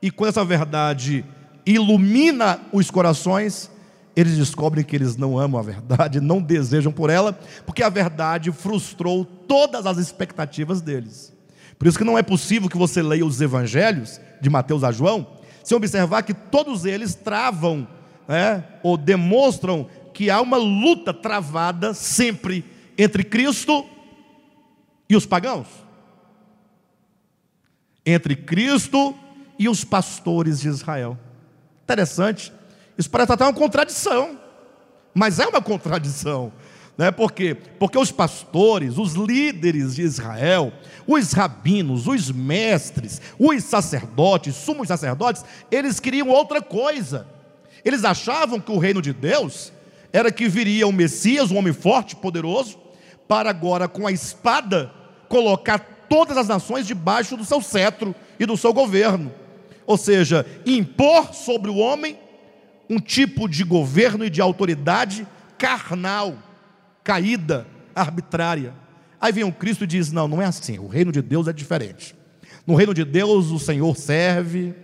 e quando essa verdade ilumina os corações, eles descobrem que eles não amam a verdade, não desejam por ela, porque a verdade frustrou todas as expectativas deles. Por isso que não é possível que você leia os evangelhos, de Mateus a João, sem observar que todos eles travam, né, ou demonstram que há uma luta travada sempre entre Cristo e os pagãos. Entre Cristo e os pastores de Israel. Interessante. Isso parece até uma contradição, mas é uma contradição. Né? Por quê? Porque os pastores, os líderes de Israel, os rabinos, os mestres, os sacerdotes, sumos sacerdotes, eles queriam outra coisa. Eles achavam que o reino de Deus era que viria o Messias, um homem forte, poderoso, para agora com a espada colocar todas as nações debaixo do seu cetro e do seu governo. Ou seja, impor sobre o homem um tipo de governo e de autoridade carnal caída, arbitrária. Aí vem o Cristo e diz: Não, não é assim. O reino de Deus é diferente. No reino de Deus, o Senhor serve,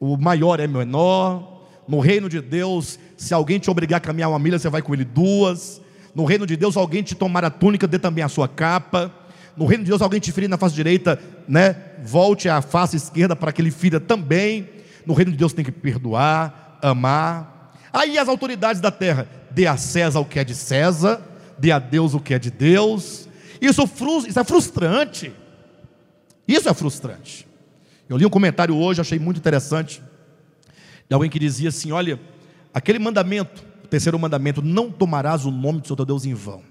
o maior é menor. No reino de Deus, se alguém te obrigar a caminhar uma milha, você vai com ele duas. No reino de Deus, alguém te tomar a túnica, dê também a sua capa. No reino de Deus, alguém te ferir na face direita, né? Volte a face esquerda para que ele fira também. No reino de Deus tem que perdoar, amar. Aí as autoridades da terra, dê a César o que é de César dê a Deus o que é de Deus. Isso, isso é frustrante. Isso é frustrante. Eu li um comentário hoje, achei muito interessante, de alguém que dizia assim: olha, aquele mandamento, o terceiro mandamento, não tomarás o nome do seu Deus em vão.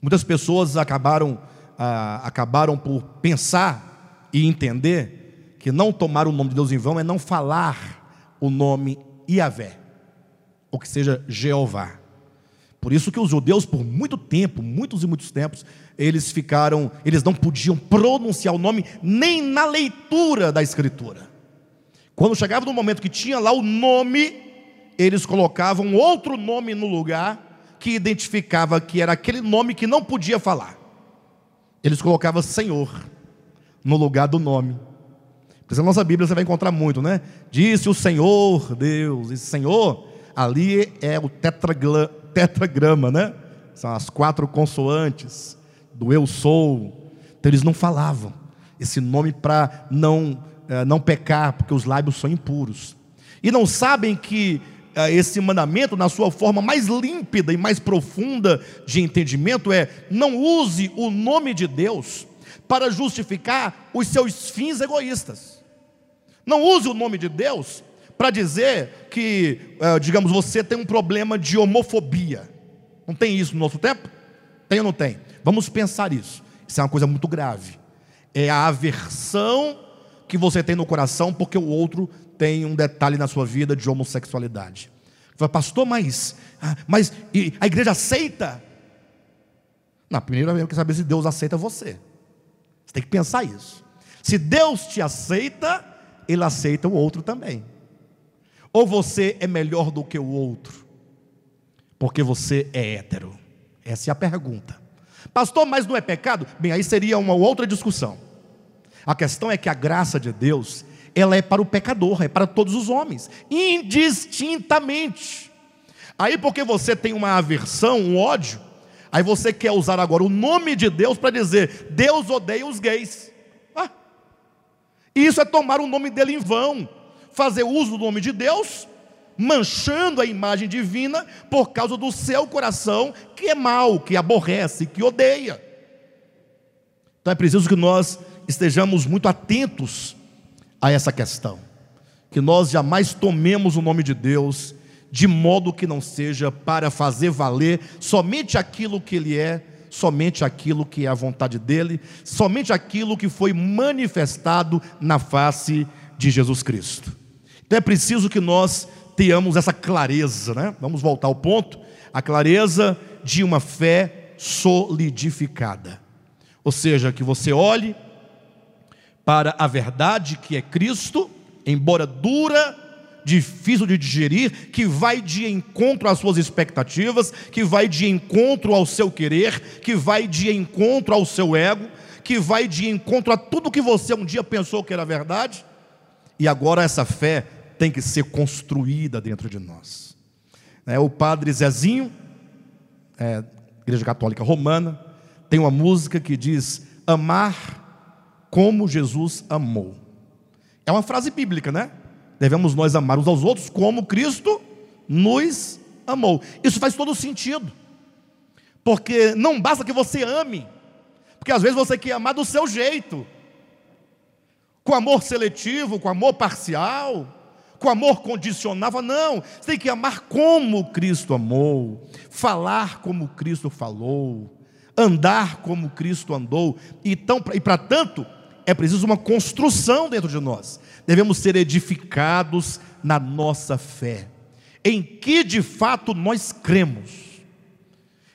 Muitas pessoas acabaram ah, acabaram por pensar e entender que não tomar o nome de Deus em vão é não falar o nome Iavé, ou que seja Jeová. Por isso que os judeus, por muito tempo, muitos e muitos tempos, eles ficaram, eles não podiam pronunciar o nome nem na leitura da escritura. Quando chegava no momento que tinha lá o nome, eles colocavam outro nome no lugar que identificava que era aquele nome que não podia falar. Eles colocavam Senhor no lugar do nome. Porque na nossa Bíblia você vai encontrar muito, né? Disse o Senhor Deus, e Senhor, ali é o tetragrama tetragrama, né? São as quatro consoantes do eu sou. Então eles não falavam esse nome para não, não pecar, porque os lábios são impuros. E não sabem que eh, esse mandamento, na sua forma mais límpida e mais profunda de entendimento, é: não use o nome de Deus para justificar os seus fins egoístas. Não use o nome de Deus para dizer que, é, digamos, você tem um problema de homofobia. Não tem isso no nosso tempo? Tem ou não tem? Vamos pensar isso. Isso é uma coisa muito grave. É a aversão que você tem no coração porque o outro tem um detalhe na sua vida de homossexualidade. Fala, pastor, mas, ah, mas a igreja aceita? Na primeira vez, quero saber se Deus aceita você. Você tem que pensar isso. Se Deus te aceita, Ele aceita o outro também. Ou você é melhor do que o outro? Porque você é hétero? Essa é a pergunta. Pastor, mas não é pecado? Bem, aí seria uma outra discussão. A questão é que a graça de Deus, ela é para o pecador, é para todos os homens, indistintamente. Aí porque você tem uma aversão, um ódio, aí você quer usar agora o nome de Deus para dizer: Deus odeia os gays. Ah, isso é tomar o nome dele em vão fazer uso do nome de Deus, manchando a imagem divina por causa do seu coração que é mau, que aborrece, que odeia. Então é preciso que nós estejamos muito atentos a essa questão, que nós jamais tomemos o nome de Deus de modo que não seja para fazer valer somente aquilo que Ele é, somente aquilo que é a vontade dEle, somente aquilo que foi manifestado na face de Jesus Cristo. Então é preciso que nós tenhamos essa clareza, né? Vamos voltar ao ponto, a clareza de uma fé solidificada. Ou seja, que você olhe para a verdade que é Cristo, embora dura, difícil de digerir, que vai de encontro às suas expectativas, que vai de encontro ao seu querer, que vai de encontro ao seu ego, que vai de encontro a tudo que você um dia pensou que era verdade, e agora essa fé tem que ser construída dentro de nós. É, o padre Zezinho, é, Igreja Católica Romana, tem uma música que diz: Amar como Jesus amou. É uma frase bíblica, né? Devemos nós amar uns aos outros como Cristo nos amou. Isso faz todo sentido, porque não basta que você ame, porque às vezes você quer amar do seu jeito, com amor seletivo, com amor parcial com amor condicionava, não. Você tem que amar como Cristo amou, falar como Cristo falou, andar como Cristo andou. Então, e para tanto, é preciso uma construção dentro de nós. Devemos ser edificados na nossa fé, em que de fato nós cremos.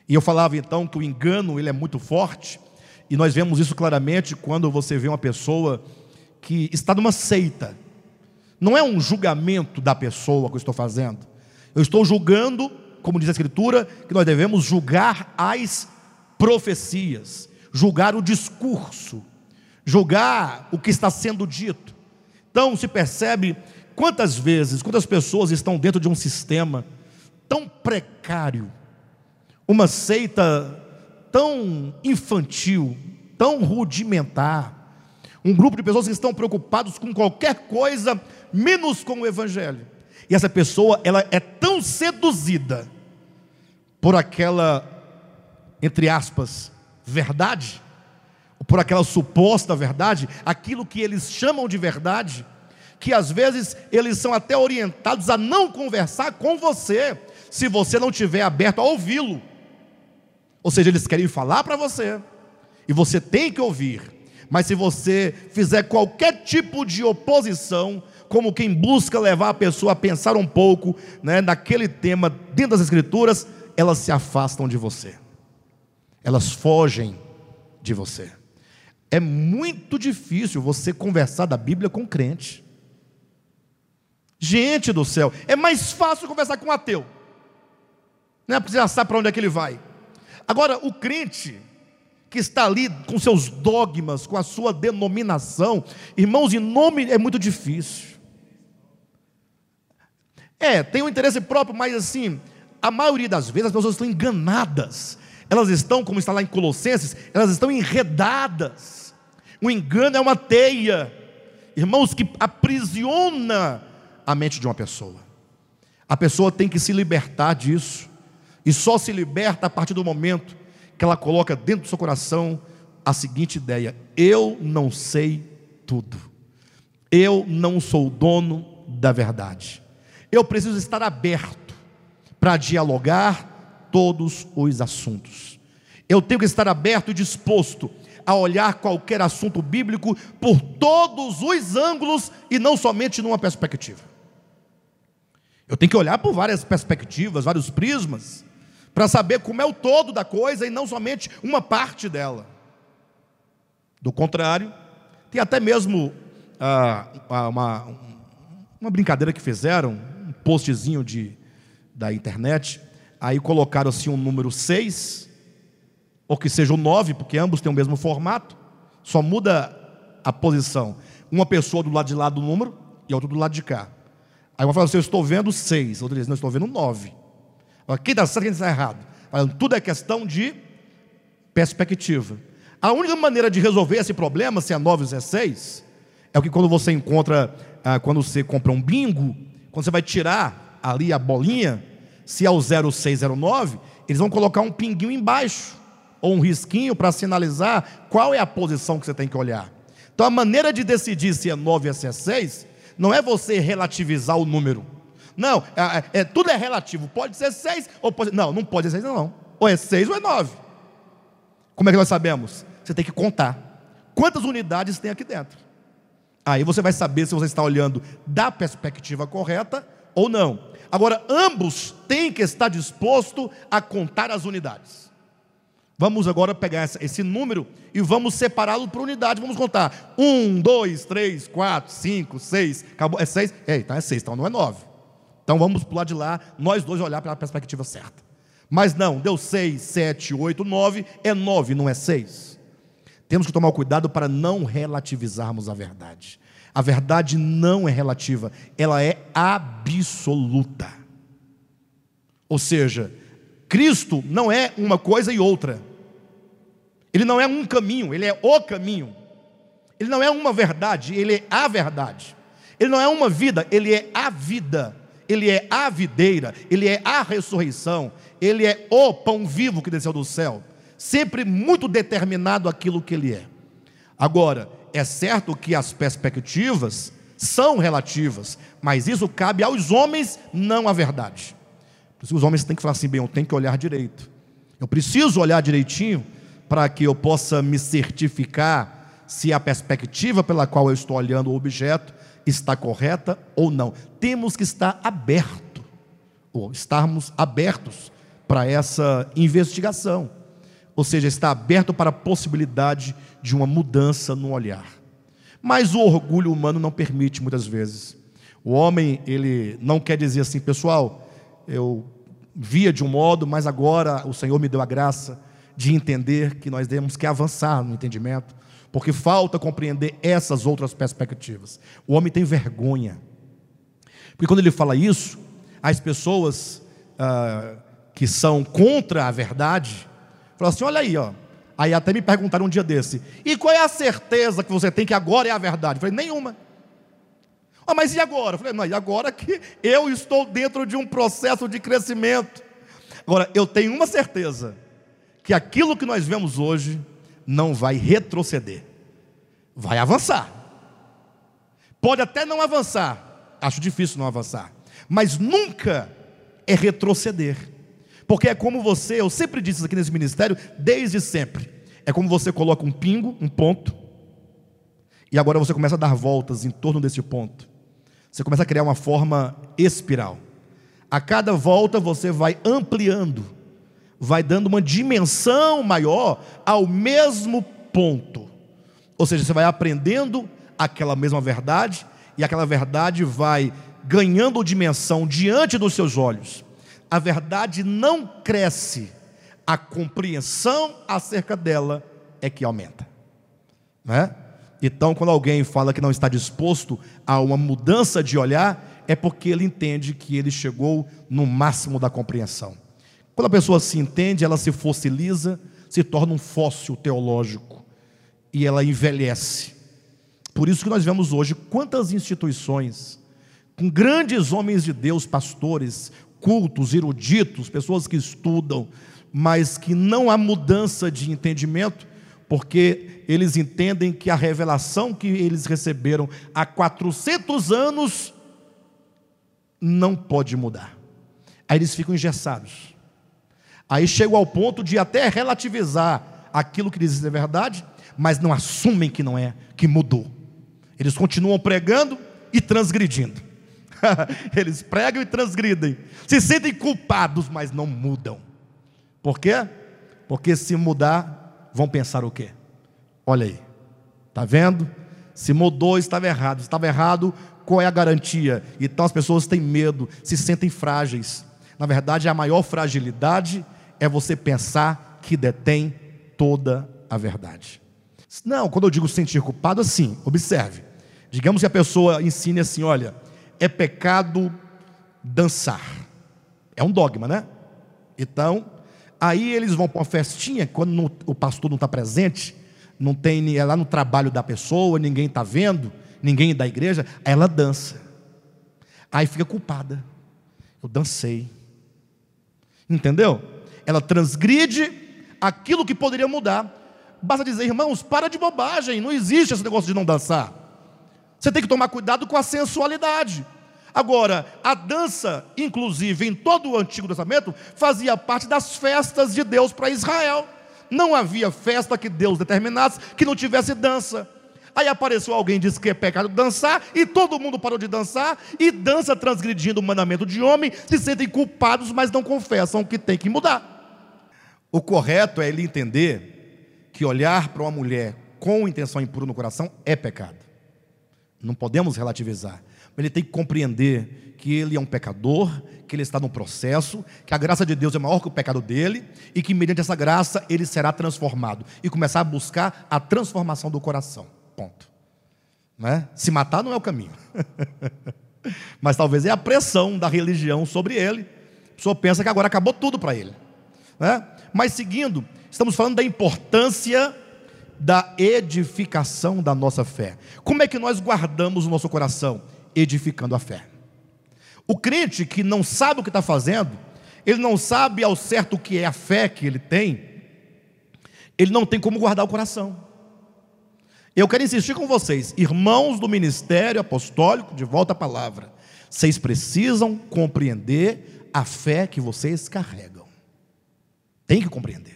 E eu falava então que o engano ele é muito forte, e nós vemos isso claramente quando você vê uma pessoa que está numa seita não é um julgamento da pessoa que eu estou fazendo. Eu estou julgando, como diz a Escritura, que nós devemos julgar as profecias, julgar o discurso, julgar o que está sendo dito. Então se percebe quantas vezes, quantas pessoas estão dentro de um sistema tão precário, uma seita tão infantil, tão rudimentar, um grupo de pessoas que estão preocupados com qualquer coisa menos com o evangelho. E essa pessoa, ela é tão seduzida por aquela entre aspas verdade, por aquela suposta verdade, aquilo que eles chamam de verdade, que às vezes eles são até orientados a não conversar com você, se você não tiver aberto a ouvi-lo. Ou seja, eles querem falar para você, e você tem que ouvir. Mas se você fizer qualquer tipo de oposição, como quem busca levar a pessoa a pensar um pouco né, naquele tema dentro das Escrituras, elas se afastam de você, elas fogem de você. É muito difícil você conversar da Bíblia com crente. Gente do céu, é mais fácil conversar com um ateu, né? porque você já sabe para onde é que ele vai. Agora, o crente, que está ali com seus dogmas, com a sua denominação, irmãos, em nome é muito difícil. É, tem um interesse próprio, mas assim, a maioria das vezes as pessoas estão enganadas. Elas estão, como está lá em Colossenses, elas estão enredadas. O engano é uma teia, irmãos, que aprisiona a mente de uma pessoa. A pessoa tem que se libertar disso, e só se liberta a partir do momento que ela coloca dentro do seu coração a seguinte ideia: eu não sei tudo, eu não sou dono da verdade, eu preciso estar aberto para dialogar todos os assuntos, eu tenho que estar aberto e disposto a olhar qualquer assunto bíblico por todos os ângulos e não somente numa perspectiva. Eu tenho que olhar por várias perspectivas, vários prismas, para saber como é o todo da coisa e não somente uma parte dela. Do contrário, tem até mesmo ah, ah uma, uma brincadeira que fizeram, um postzinho de, da internet, aí colocaram assim um número 6, ou que seja o 9, porque ambos têm o mesmo formato, só muda a posição. Uma pessoa do lado de lá do número e outra do lado de cá. Aí uma fala assim: Eu estou vendo seis. Outra diz: Não, estou vendo nove. Quem está certo, quem está errado. Falando, tudo é questão de perspectiva. A única maneira de resolver esse problema, se é nove ou se é é o que quando você encontra, ah, quando você compra um bingo, quando você vai tirar ali a bolinha, se é o 0609, eles vão colocar um pinguinho embaixo, ou um risquinho para sinalizar qual é a posição que você tem que olhar. Então a maneira de decidir se é 9 ou se é 6 não é você relativizar o número. Não, é, é, tudo é relativo. Pode ser seis ou pode. Não, não pode ser seis, não. Ou é seis ou é nove. Como é que nós sabemos? Você tem que contar. Quantas unidades tem aqui dentro? Aí você vai saber se você está olhando da perspectiva correta ou não. Agora, ambos têm que estar disposto a contar as unidades. Vamos agora pegar esse número e vamos separá-lo por unidade. Vamos contar. Um, dois, três, quatro, cinco, seis. Acabou. É seis? É, então é seis, então não é nove. Então vamos pular de lá, nós dois olhar pela perspectiva certa. Mas não, deu seis, sete, oito, nove, é nove, não é seis. Temos que tomar cuidado para não relativizarmos a verdade. A verdade não é relativa, ela é absoluta. Ou seja, Cristo não é uma coisa e outra. Ele não é um caminho, ele é o caminho. Ele não é uma verdade, ele é a verdade. Ele não é uma vida, ele é a vida. Ele é a videira, ele é a ressurreição, ele é o pão vivo que desceu do céu. Sempre muito determinado aquilo que ele é. Agora, é certo que as perspectivas são relativas, mas isso cabe aos homens, não à verdade. Por isso os homens têm que falar assim: bem, eu tenho que olhar direito. Eu preciso olhar direitinho para que eu possa me certificar se a perspectiva pela qual eu estou olhando o objeto está correta ou não. Temos que estar aberto, ou estarmos abertos para essa investigação. Ou seja, estar aberto para a possibilidade de uma mudança no olhar. Mas o orgulho humano não permite muitas vezes. O homem, ele não quer dizer assim, pessoal, eu via de um modo, mas agora o Senhor me deu a graça de entender que nós temos que avançar no entendimento, porque falta compreender essas outras perspectivas. O homem tem vergonha, porque quando ele fala isso, as pessoas ah, que são contra a verdade falam assim: olha aí, ó. Aí até me perguntaram um dia desse: e qual é a certeza que você tem que agora é a verdade? Eu falei: nenhuma. Ah, mas e agora? Eu falei: não, e agora que eu estou dentro de um processo de crescimento. Agora, eu tenho uma certeza que aquilo que nós vemos hoje não vai retroceder, vai avançar. Pode até não avançar, acho difícil não avançar, mas nunca é retroceder, porque é como você, eu sempre disse isso aqui nesse ministério, desde sempre, É como você coloca um pingo, um ponto, e agora você começa a dar voltas em torno desse ponto. Você começa a criar uma forma espiral. A cada volta você vai ampliando, vai dando uma dimensão maior ao mesmo ponto. Ou seja, você vai aprendendo aquela mesma verdade e aquela verdade vai ganhando dimensão diante dos seus olhos. A verdade não cresce, a compreensão acerca dela é que aumenta. Né? Então, quando alguém fala que não está disposto a uma mudança de olhar, é porque ele entende que ele chegou no máximo da compreensão. Quando a pessoa se entende, ela se fossiliza, se torna um fóssil teológico e ela envelhece. Por isso que nós vemos hoje quantas instituições com grandes homens de Deus, pastores, cultos, eruditos, pessoas que estudam, mas que não há mudança de entendimento, porque eles entendem que a revelação que eles receberam há 400 anos não pode mudar. Aí eles ficam engessados. Aí chegam ao ponto de até relativizar aquilo que dizem é verdade, mas não assumem que não é, que mudou. Eles continuam pregando e transgredindo. <laughs> eles pregam e transgridem. Se sentem culpados, mas não mudam. Por quê? Porque se mudar, vão pensar o quê? Olha aí, está vendo? Se mudou, estava errado. Estava errado, qual é a garantia? Então as pessoas têm medo, se sentem frágeis. Na verdade, a maior fragilidade é você pensar que detém toda a verdade. Não, quando eu digo sentir culpado, assim, observe. Digamos que a pessoa ensine assim: olha, é pecado dançar. É um dogma, né? Então, Aí eles vão para uma festinha, quando não, o pastor não está presente, não tem é lá no trabalho da pessoa, ninguém está vendo, ninguém da igreja, ela dança. Aí fica culpada. Eu dancei. Entendeu? Ela transgride aquilo que poderia mudar. Basta dizer, irmãos, para de bobagem, não existe esse negócio de não dançar. Você tem que tomar cuidado com a sensualidade. Agora, a dança, inclusive em todo o Antigo Testamento, fazia parte das festas de Deus para Israel. Não havia festa que Deus determinasse que não tivesse dança. Aí apareceu alguém e disse que é pecado dançar, e todo mundo parou de dançar, e dança transgredindo o mandamento de homem, se sentem culpados, mas não confessam que tem que mudar. O correto é ele entender que olhar para uma mulher com intenção impura no coração é pecado. Não podemos relativizar ele tem que compreender que ele é um pecador, que ele está no processo, que a graça de Deus é maior que o pecado dele e que mediante essa graça ele será transformado e começar a buscar a transformação do coração. Ponto. Né? Se matar não é o caminho. <laughs> Mas talvez é a pressão da religião sobre ele. A pessoa pensa que agora acabou tudo para ele. Né? Mas seguindo, estamos falando da importância da edificação da nossa fé. Como é que nós guardamos o nosso coração? edificando a fé. O crente que não sabe o que está fazendo, ele não sabe ao certo o que é a fé que ele tem, ele não tem como guardar o coração. Eu quero insistir com vocês, irmãos do ministério apostólico, de volta à palavra, vocês precisam compreender a fé que vocês carregam. Tem que compreender.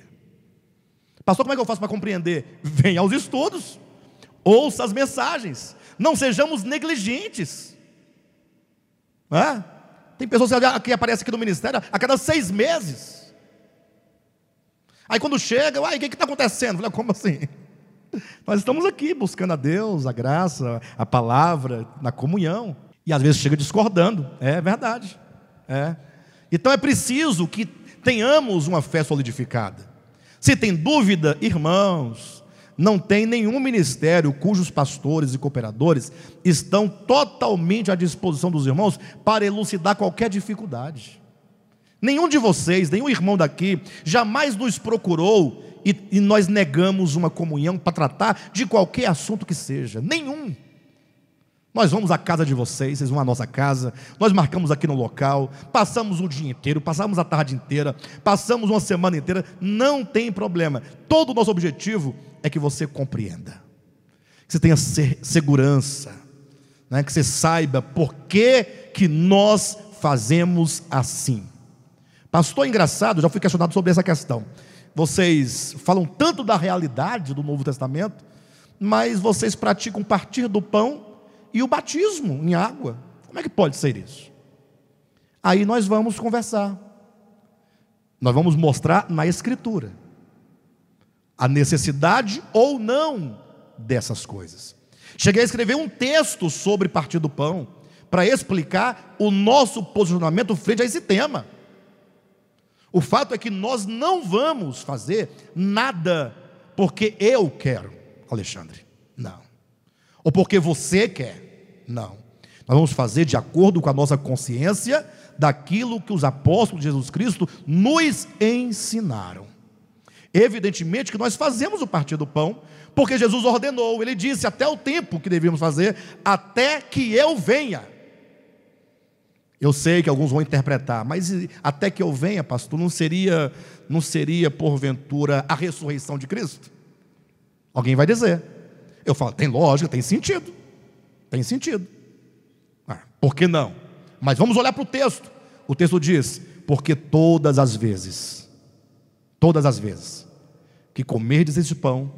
Pastor, como é que eu faço para compreender? Venha aos estudos, ouça as mensagens, não sejamos negligentes. É? Tem pessoas que aparecem aqui no ministério a cada seis meses. Aí quando chega, o que está acontecendo? Falei, como assim? <laughs> Nós estamos aqui buscando a Deus, a graça, a palavra, na comunhão. E às vezes chega discordando. É verdade. É. Então é preciso que tenhamos uma fé solidificada. Se tem dúvida, irmãos, não tem nenhum ministério cujos pastores e cooperadores estão totalmente à disposição dos irmãos para elucidar qualquer dificuldade. Nenhum de vocês, nenhum irmão daqui, jamais nos procurou e, e nós negamos uma comunhão para tratar de qualquer assunto que seja. Nenhum. Nós vamos à casa de vocês, vocês vão à nossa casa, nós marcamos aqui no local, passamos o dia inteiro, passamos a tarde inteira, passamos uma semana inteira, não tem problema. Todo o nosso objetivo é que você compreenda, que você tenha segurança, né? que você saiba por que, que nós fazemos assim. Pastor, engraçado, já fui questionado sobre essa questão. vocês falam tanto da realidade do Novo Testamento, mas vocês praticam partir do pão e o batismo em água. Como é que pode ser isso? Aí nós vamos conversar. Nós vamos mostrar na Escritura a necessidade ou não dessas coisas. Cheguei a escrever um texto sobre partir do pão para explicar o nosso posicionamento frente a esse tema. O fato é que nós não vamos fazer nada porque eu quero, Alexandre. Não. Ou porque você quer. Não. Nós vamos fazer de acordo com a nossa consciência daquilo que os apóstolos de Jesus Cristo nos ensinaram. Evidentemente que nós fazemos o partir do pão, porque Jesus ordenou, ele disse até o tempo que devíamos fazer, até que eu venha. Eu sei que alguns vão interpretar, mas até que eu venha, pastor, não seria, não seria porventura a ressurreição de Cristo? Alguém vai dizer. Eu falo, tem lógica, tem sentido. Tem sentido. Ah, por que não? Mas vamos olhar para o texto. O texto diz: Porque todas as vezes, todas as vezes, que comerdes este pão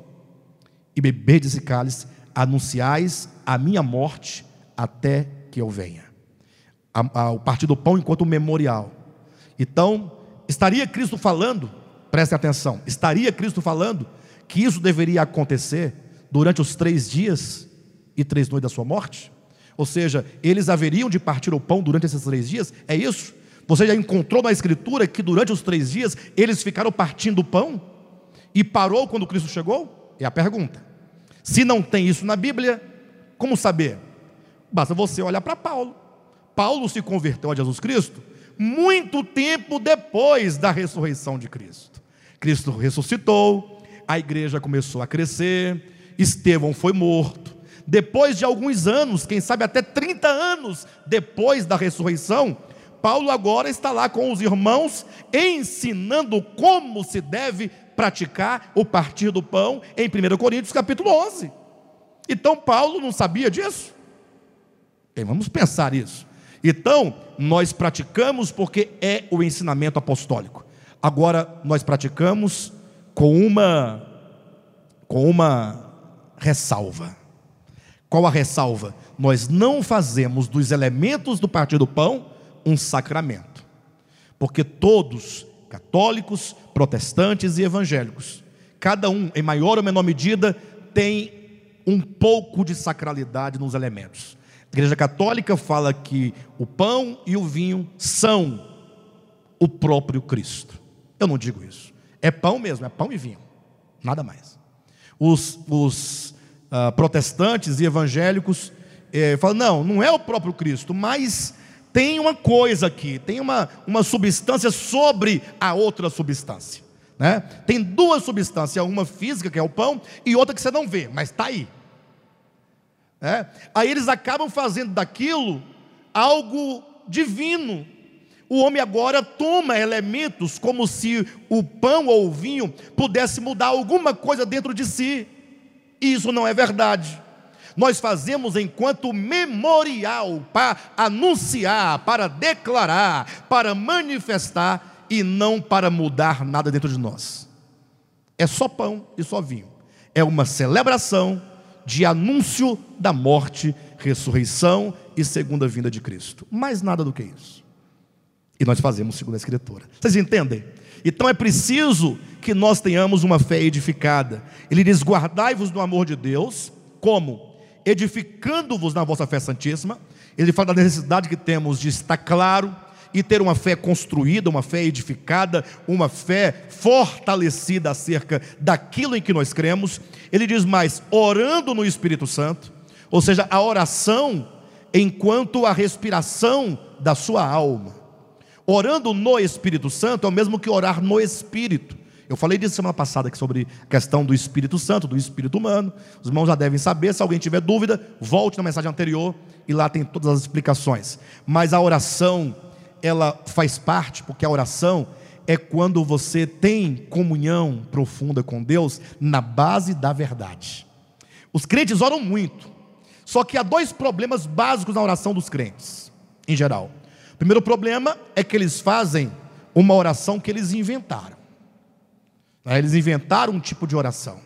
e beberdes esse cálice, anunciais a minha morte até que eu venha. A, a, o partir do pão enquanto memorial. Então, estaria Cristo falando, prestem atenção, estaria Cristo falando que isso deveria acontecer durante os três dias e três noites da sua morte? Ou seja, eles haveriam de partir o pão durante esses três dias? É isso? Você já encontrou na Escritura que durante os três dias eles ficaram partindo o pão? E parou quando Cristo chegou? É a pergunta. Se não tem isso na Bíblia, como saber? Basta você olhar para Paulo. Paulo se converteu a Jesus Cristo muito tempo depois da ressurreição de Cristo. Cristo ressuscitou, a igreja começou a crescer, Estevão foi morto, depois de alguns anos, quem sabe até 30 anos depois da ressurreição, Paulo agora está lá com os irmãos, ensinando como se deve praticar o partir do pão em 1 Coríntios capítulo 11. Então Paulo não sabia disso? Bem, vamos pensar isso. Então, nós praticamos porque é o ensinamento apostólico. Agora nós praticamos com uma com uma ressalva. Qual a ressalva? Nós não fazemos dos elementos do partir do pão um sacramento. Porque todos, católicos, protestantes e evangélicos, cada um, em maior ou menor medida, tem um pouco de sacralidade nos elementos. A Igreja Católica fala que o pão e o vinho são o próprio Cristo. Eu não digo isso. É pão mesmo, é pão e vinho, nada mais. Os, os uh, protestantes e evangélicos eh, falam: não, não é o próprio Cristo, mas tem uma coisa aqui, tem uma, uma substância sobre a outra substância. Né? Tem duas substâncias, uma física, que é o pão, e outra que você não vê, mas está aí. É? Aí eles acabam fazendo daquilo algo divino. O homem agora toma elementos como se o pão ou o vinho pudesse mudar alguma coisa dentro de si. Isso não é verdade. Nós fazemos enquanto memorial para anunciar, para declarar, para manifestar e não para mudar nada dentro de nós. É só pão e só vinho. É uma celebração de anúncio da morte, ressurreição e segunda vinda de Cristo. Mais nada do que isso. E nós fazemos segundo a Escritura. Vocês entendem? Então é preciso que nós tenhamos uma fé edificada. Ele diz: guardai-vos do amor de Deus, como? Edificando-vos na vossa fé santíssima. Ele fala da necessidade que temos de estar claro e ter uma fé construída, uma fé edificada, uma fé fortalecida acerca daquilo em que nós cremos. Ele diz mais: orando no Espírito Santo, ou seja, a oração enquanto a respiração da sua alma. Orando no Espírito Santo é o mesmo que orar no Espírito. Eu falei disso semana passada aqui sobre a questão do Espírito Santo, do Espírito humano. Os irmãos já devem saber. Se alguém tiver dúvida, volte na mensagem anterior e lá tem todas as explicações. Mas a oração, ela faz parte, porque a oração é quando você tem comunhão profunda com Deus na base da verdade. Os crentes oram muito, só que há dois problemas básicos na oração dos crentes, em geral. O primeiro problema é que eles fazem uma oração que eles inventaram. Eles inventaram um tipo de oração.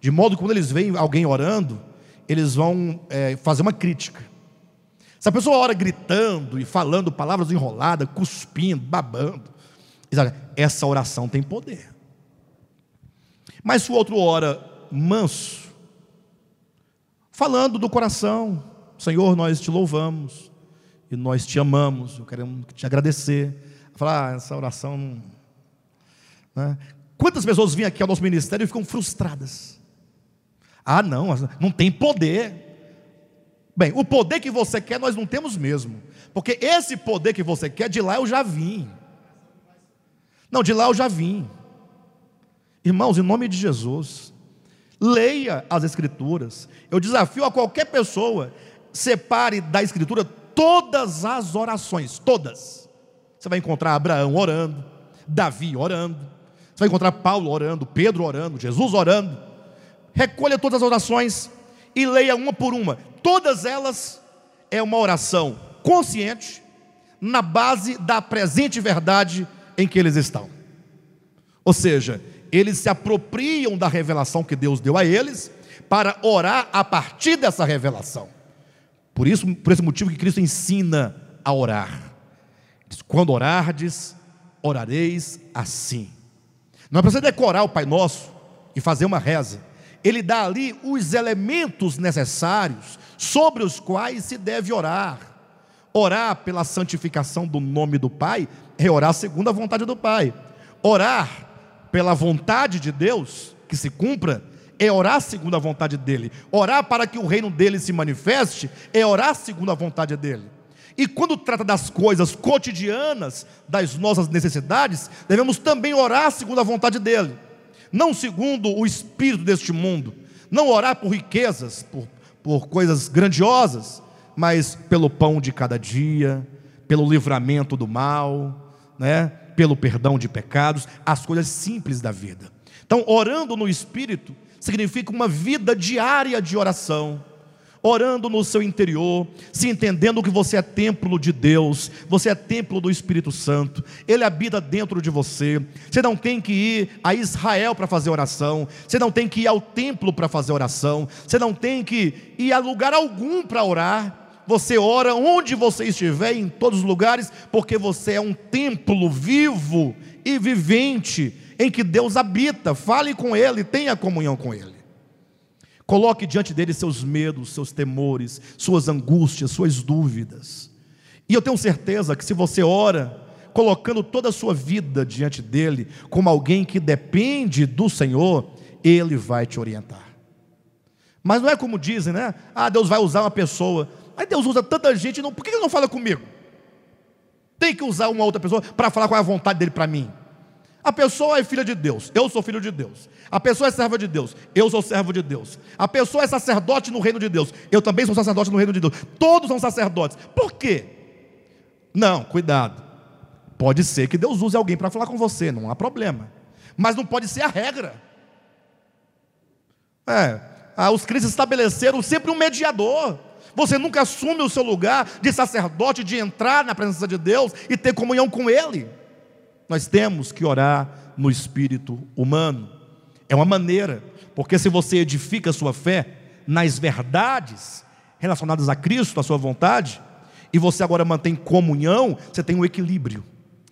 De modo que quando eles veem alguém orando, eles vão é, fazer uma crítica. Se a pessoa ora gritando e falando palavras enroladas, cuspindo, babando, essa oração tem poder. Mas se o outro ora manso, falando do coração, Senhor, nós te louvamos e nós te amamos, eu queremos te agradecer. Falar, ah, essa oração. Né? Quantas pessoas vêm aqui ao nosso ministério e ficam frustradas? Ah, não, não tem poder. Bem, o poder que você quer nós não temos mesmo, porque esse poder que você quer, de lá eu já vim. Não, de lá eu já vim. Irmãos, em nome de Jesus, leia as Escrituras. Eu desafio a qualquer pessoa, separe da Escritura todas as orações, todas. Você vai encontrar Abraão orando, Davi orando, você vai encontrar Paulo orando, Pedro orando, Jesus orando. Recolha todas as orações e leia uma por uma. Todas elas é uma oração consciente, na base da presente verdade em que eles estão. Ou seja, eles se apropriam da revelação que Deus deu a eles para orar a partir dessa revelação. Por isso, por esse motivo que Cristo ensina a orar. Quando orardes, orareis assim. Não você decorar o Pai Nosso e fazer uma reza. Ele dá ali os elementos necessários sobre os quais se deve orar. Orar pela santificação do nome do Pai é orar segundo a vontade do Pai. Orar pela vontade de Deus que se cumpra é orar segundo a vontade dele. Orar para que o reino dele se manifeste é orar segundo a vontade dele. E quando trata das coisas cotidianas, das nossas necessidades, devemos também orar segundo a vontade dele, não segundo o espírito deste mundo, não orar por riquezas, por, por coisas grandiosas, mas pelo pão de cada dia, pelo livramento do mal, né? pelo perdão de pecados, as coisas simples da vida. Então, orando no espírito significa uma vida diária de oração, orando no seu interior, se entendendo que você é templo de Deus, você é templo do Espírito Santo, Ele habita dentro de você. Você não tem que ir a Israel para fazer oração, você não tem que ir ao templo para fazer oração, você não tem que ir a lugar algum para orar. Você ora onde você estiver, em todos os lugares, porque você é um templo vivo e vivente em que Deus habita, fale com Ele, tenha comunhão com Ele. Coloque diante dele seus medos, seus temores, suas angústias, suas dúvidas. E eu tenho certeza que se você ora, colocando toda a sua vida diante dele, como alguém que depende do Senhor, ele vai te orientar. Mas não é como dizem, né? Ah, Deus vai usar uma pessoa. Aí Deus usa tanta gente, não, por que ele não fala comigo? Tem que usar uma outra pessoa para falar qual é a vontade dele para mim. A pessoa é filha de Deus, eu sou filho de Deus. A pessoa é serva de Deus, eu sou servo de Deus. A pessoa é sacerdote no reino de Deus, eu também sou sacerdote no reino de Deus. Todos são sacerdotes. Por quê? Não, cuidado. Pode ser que Deus use alguém para falar com você, não há problema. Mas não pode ser a regra. É, ah, os cristãos estabeleceram sempre um mediador. Você nunca assume o seu lugar de sacerdote, de entrar na presença de Deus e ter comunhão com Ele. Nós temos que orar no espírito humano. É uma maneira, porque se você edifica a sua fé nas verdades relacionadas a Cristo, a sua vontade, e você agora mantém comunhão, você tem um equilíbrio.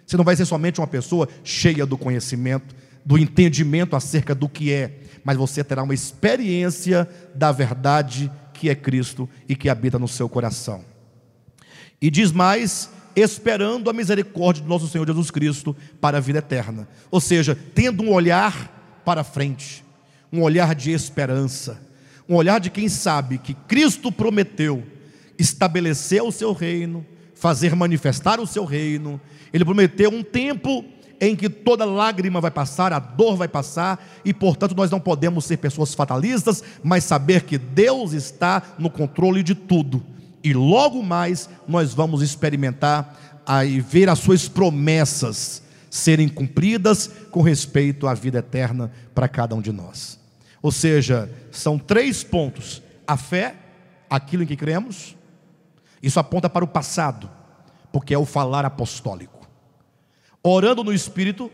Você não vai ser somente uma pessoa cheia do conhecimento, do entendimento acerca do que é, mas você terá uma experiência da verdade que é Cristo e que habita no seu coração. E diz mais esperando a misericórdia do nosso Senhor Jesus Cristo para a vida eterna. Ou seja, tendo um olhar para frente, um olhar de esperança, um olhar de quem sabe que Cristo prometeu estabelecer o seu reino, fazer manifestar o seu reino. Ele prometeu um tempo em que toda lágrima vai passar, a dor vai passar, e portanto nós não podemos ser pessoas fatalistas, mas saber que Deus está no controle de tudo e logo mais nós vamos experimentar e ver as suas promessas serem cumpridas com respeito à vida eterna para cada um de nós. Ou seja, são três pontos: a fé, aquilo em que cremos, isso aponta para o passado, porque é o falar apostólico. Orando no Espírito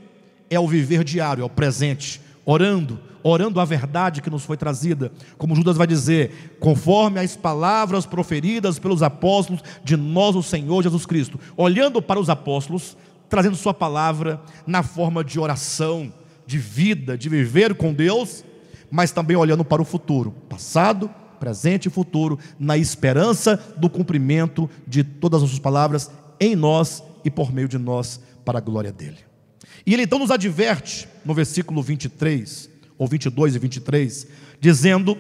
é o viver diário, é o presente, orando, orando a verdade que nos foi trazida, como Judas vai dizer, conforme as palavras proferidas pelos apóstolos de nosso Senhor Jesus Cristo, olhando para os apóstolos, trazendo Sua palavra na forma de oração, de vida, de viver com Deus, mas também olhando para o futuro, passado, presente e futuro, na esperança do cumprimento de todas as suas palavras em nós e por meio de nós, para a glória dele. E ele então nos adverte no versículo 23, ou 22 e 23, dizendo: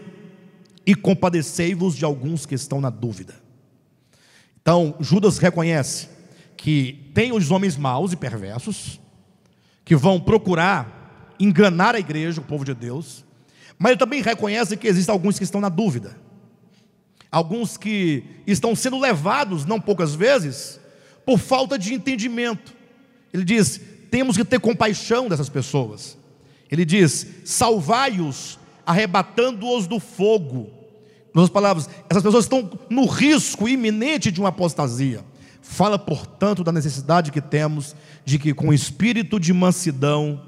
E compadecei-vos de alguns que estão na dúvida. Então, Judas reconhece que tem os homens maus e perversos, que vão procurar enganar a igreja, o povo de Deus, mas ele também reconhece que existem alguns que estão na dúvida, alguns que estão sendo levados, não poucas vezes, por falta de entendimento. Ele diz: temos que ter compaixão dessas pessoas. Ele diz: salvai-os, arrebatando-os do fogo. Em outras palavras, essas pessoas estão no risco iminente de uma apostasia. Fala, portanto, da necessidade que temos de que, com espírito de mansidão,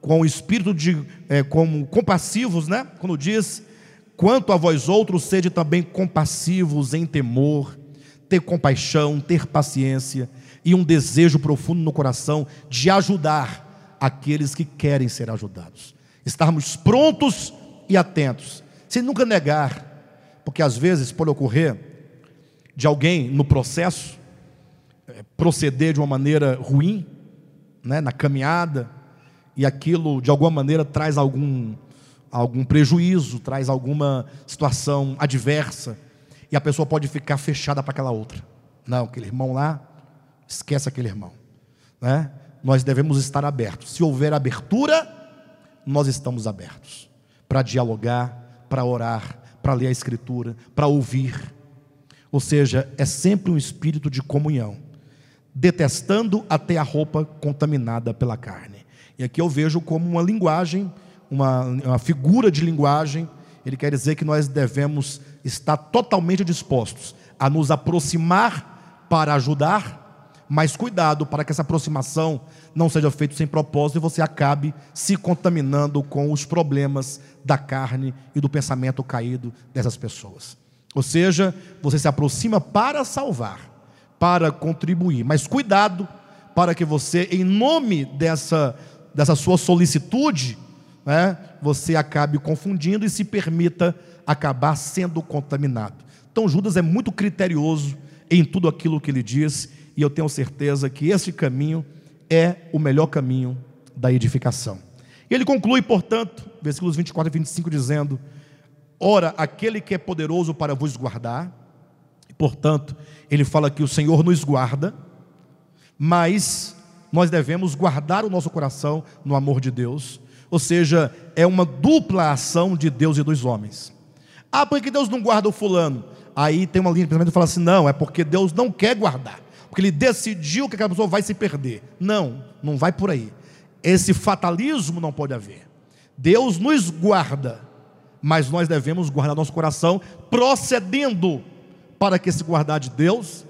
com o espírito de é, como compassivos, né? Quando diz, quanto a vós outros, sede também compassivos em temor, ter compaixão, ter paciência e um desejo profundo no coração de ajudar aqueles que querem ser ajudados. Estarmos prontos e atentos, sem nunca negar, porque às vezes pode ocorrer de alguém no processo é, proceder de uma maneira ruim, né, na caminhada, e aquilo de alguma maneira traz algum, algum prejuízo, traz alguma situação adversa, e a pessoa pode ficar fechada para aquela outra. Não, aquele irmão lá, esquece aquele irmão. Né? Nós devemos estar abertos. Se houver abertura, nós estamos abertos para dialogar, para orar, para ler a Escritura, para ouvir. Ou seja, é sempre um espírito de comunhão, detestando até a roupa contaminada pela carne. E aqui eu vejo como uma linguagem, uma, uma figura de linguagem. Ele quer dizer que nós devemos estar totalmente dispostos a nos aproximar para ajudar, mas cuidado para que essa aproximação não seja feita sem propósito e você acabe se contaminando com os problemas da carne e do pensamento caído dessas pessoas. Ou seja, você se aproxima para salvar, para contribuir, mas cuidado para que você, em nome dessa dessa sua solicitude, né, você acabe confundindo e se permita acabar sendo contaminado. Então Judas é muito criterioso em tudo aquilo que ele diz, e eu tenho certeza que esse caminho é o melhor caminho da edificação. E ele conclui, portanto, versículos 24 e 25, dizendo: Ora, aquele que é poderoso para vos guardar, portanto, ele fala que o Senhor nos guarda, mas nós devemos guardar o nosso coração no amor de Deus. Ou seja, é uma dupla ação de Deus e dos homens. Ah, por que Deus não guarda o fulano? Aí tem uma linha de pensamento que fala assim: não, é porque Deus não quer guardar, porque Ele decidiu que aquela pessoa vai se perder. Não, não vai por aí. Esse fatalismo não pode haver. Deus nos guarda, mas nós devemos guardar nosso coração procedendo para que esse guardar de Deus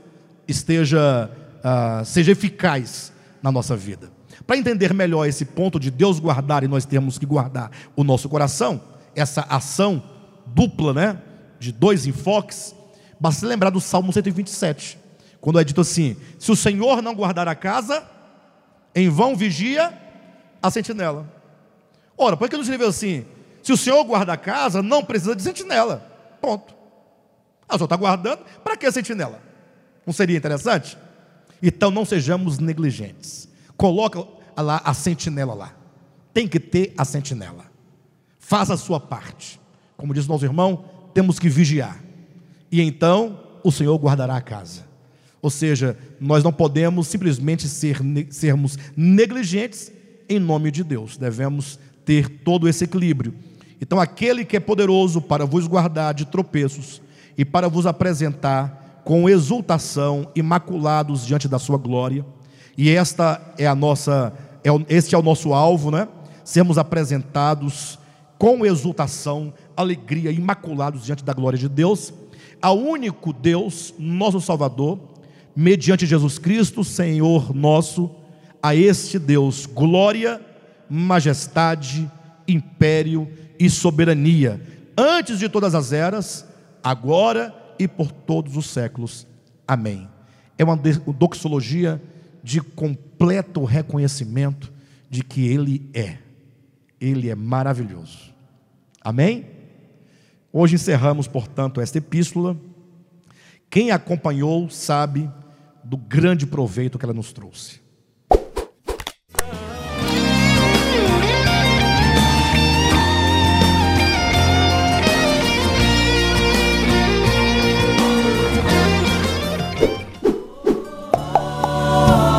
esteja, uh, seja eficaz na nossa vida. Para entender melhor esse ponto de Deus guardar e nós temos que guardar o nosso coração, essa ação dupla, né, de dois enfoques, basta lembrar do Salmo 127, quando é dito assim: se o Senhor não guardar a casa, em vão vigia a sentinela. Ora, por que não escreveu assim? Se o Senhor guarda a casa, não precisa de sentinela. Ponto. Ah, Senhor está guardando, para que sentinela? Não seria interessante? Então não sejamos negligentes. Coloca lá a sentinela lá. Tem que ter a sentinela. Faça a sua parte. Como diz nosso irmão, temos que vigiar. E então o Senhor guardará a casa. Ou seja, nós não podemos simplesmente ser, sermos negligentes em nome de Deus. Devemos ter todo esse equilíbrio. Então, aquele que é poderoso para vos guardar de tropeços e para vos apresentar com exultação, imaculados diante da sua glória. E esta é a nossa, é, este é o nosso alvo, né? Sermos apresentados com exultação, alegria, imaculados diante da glória de Deus, ao único Deus, nosso Salvador, mediante Jesus Cristo, Senhor nosso, a este Deus, glória, majestade império e soberania, antes de todas as eras, agora e por todos os séculos. Amém. É uma doxologia de completo reconhecimento de que Ele é. Ele é maravilhoso. Amém? Hoje encerramos, portanto, esta epístola. Quem acompanhou sabe do grande proveito que ela nos trouxe. Oh, oh, oh.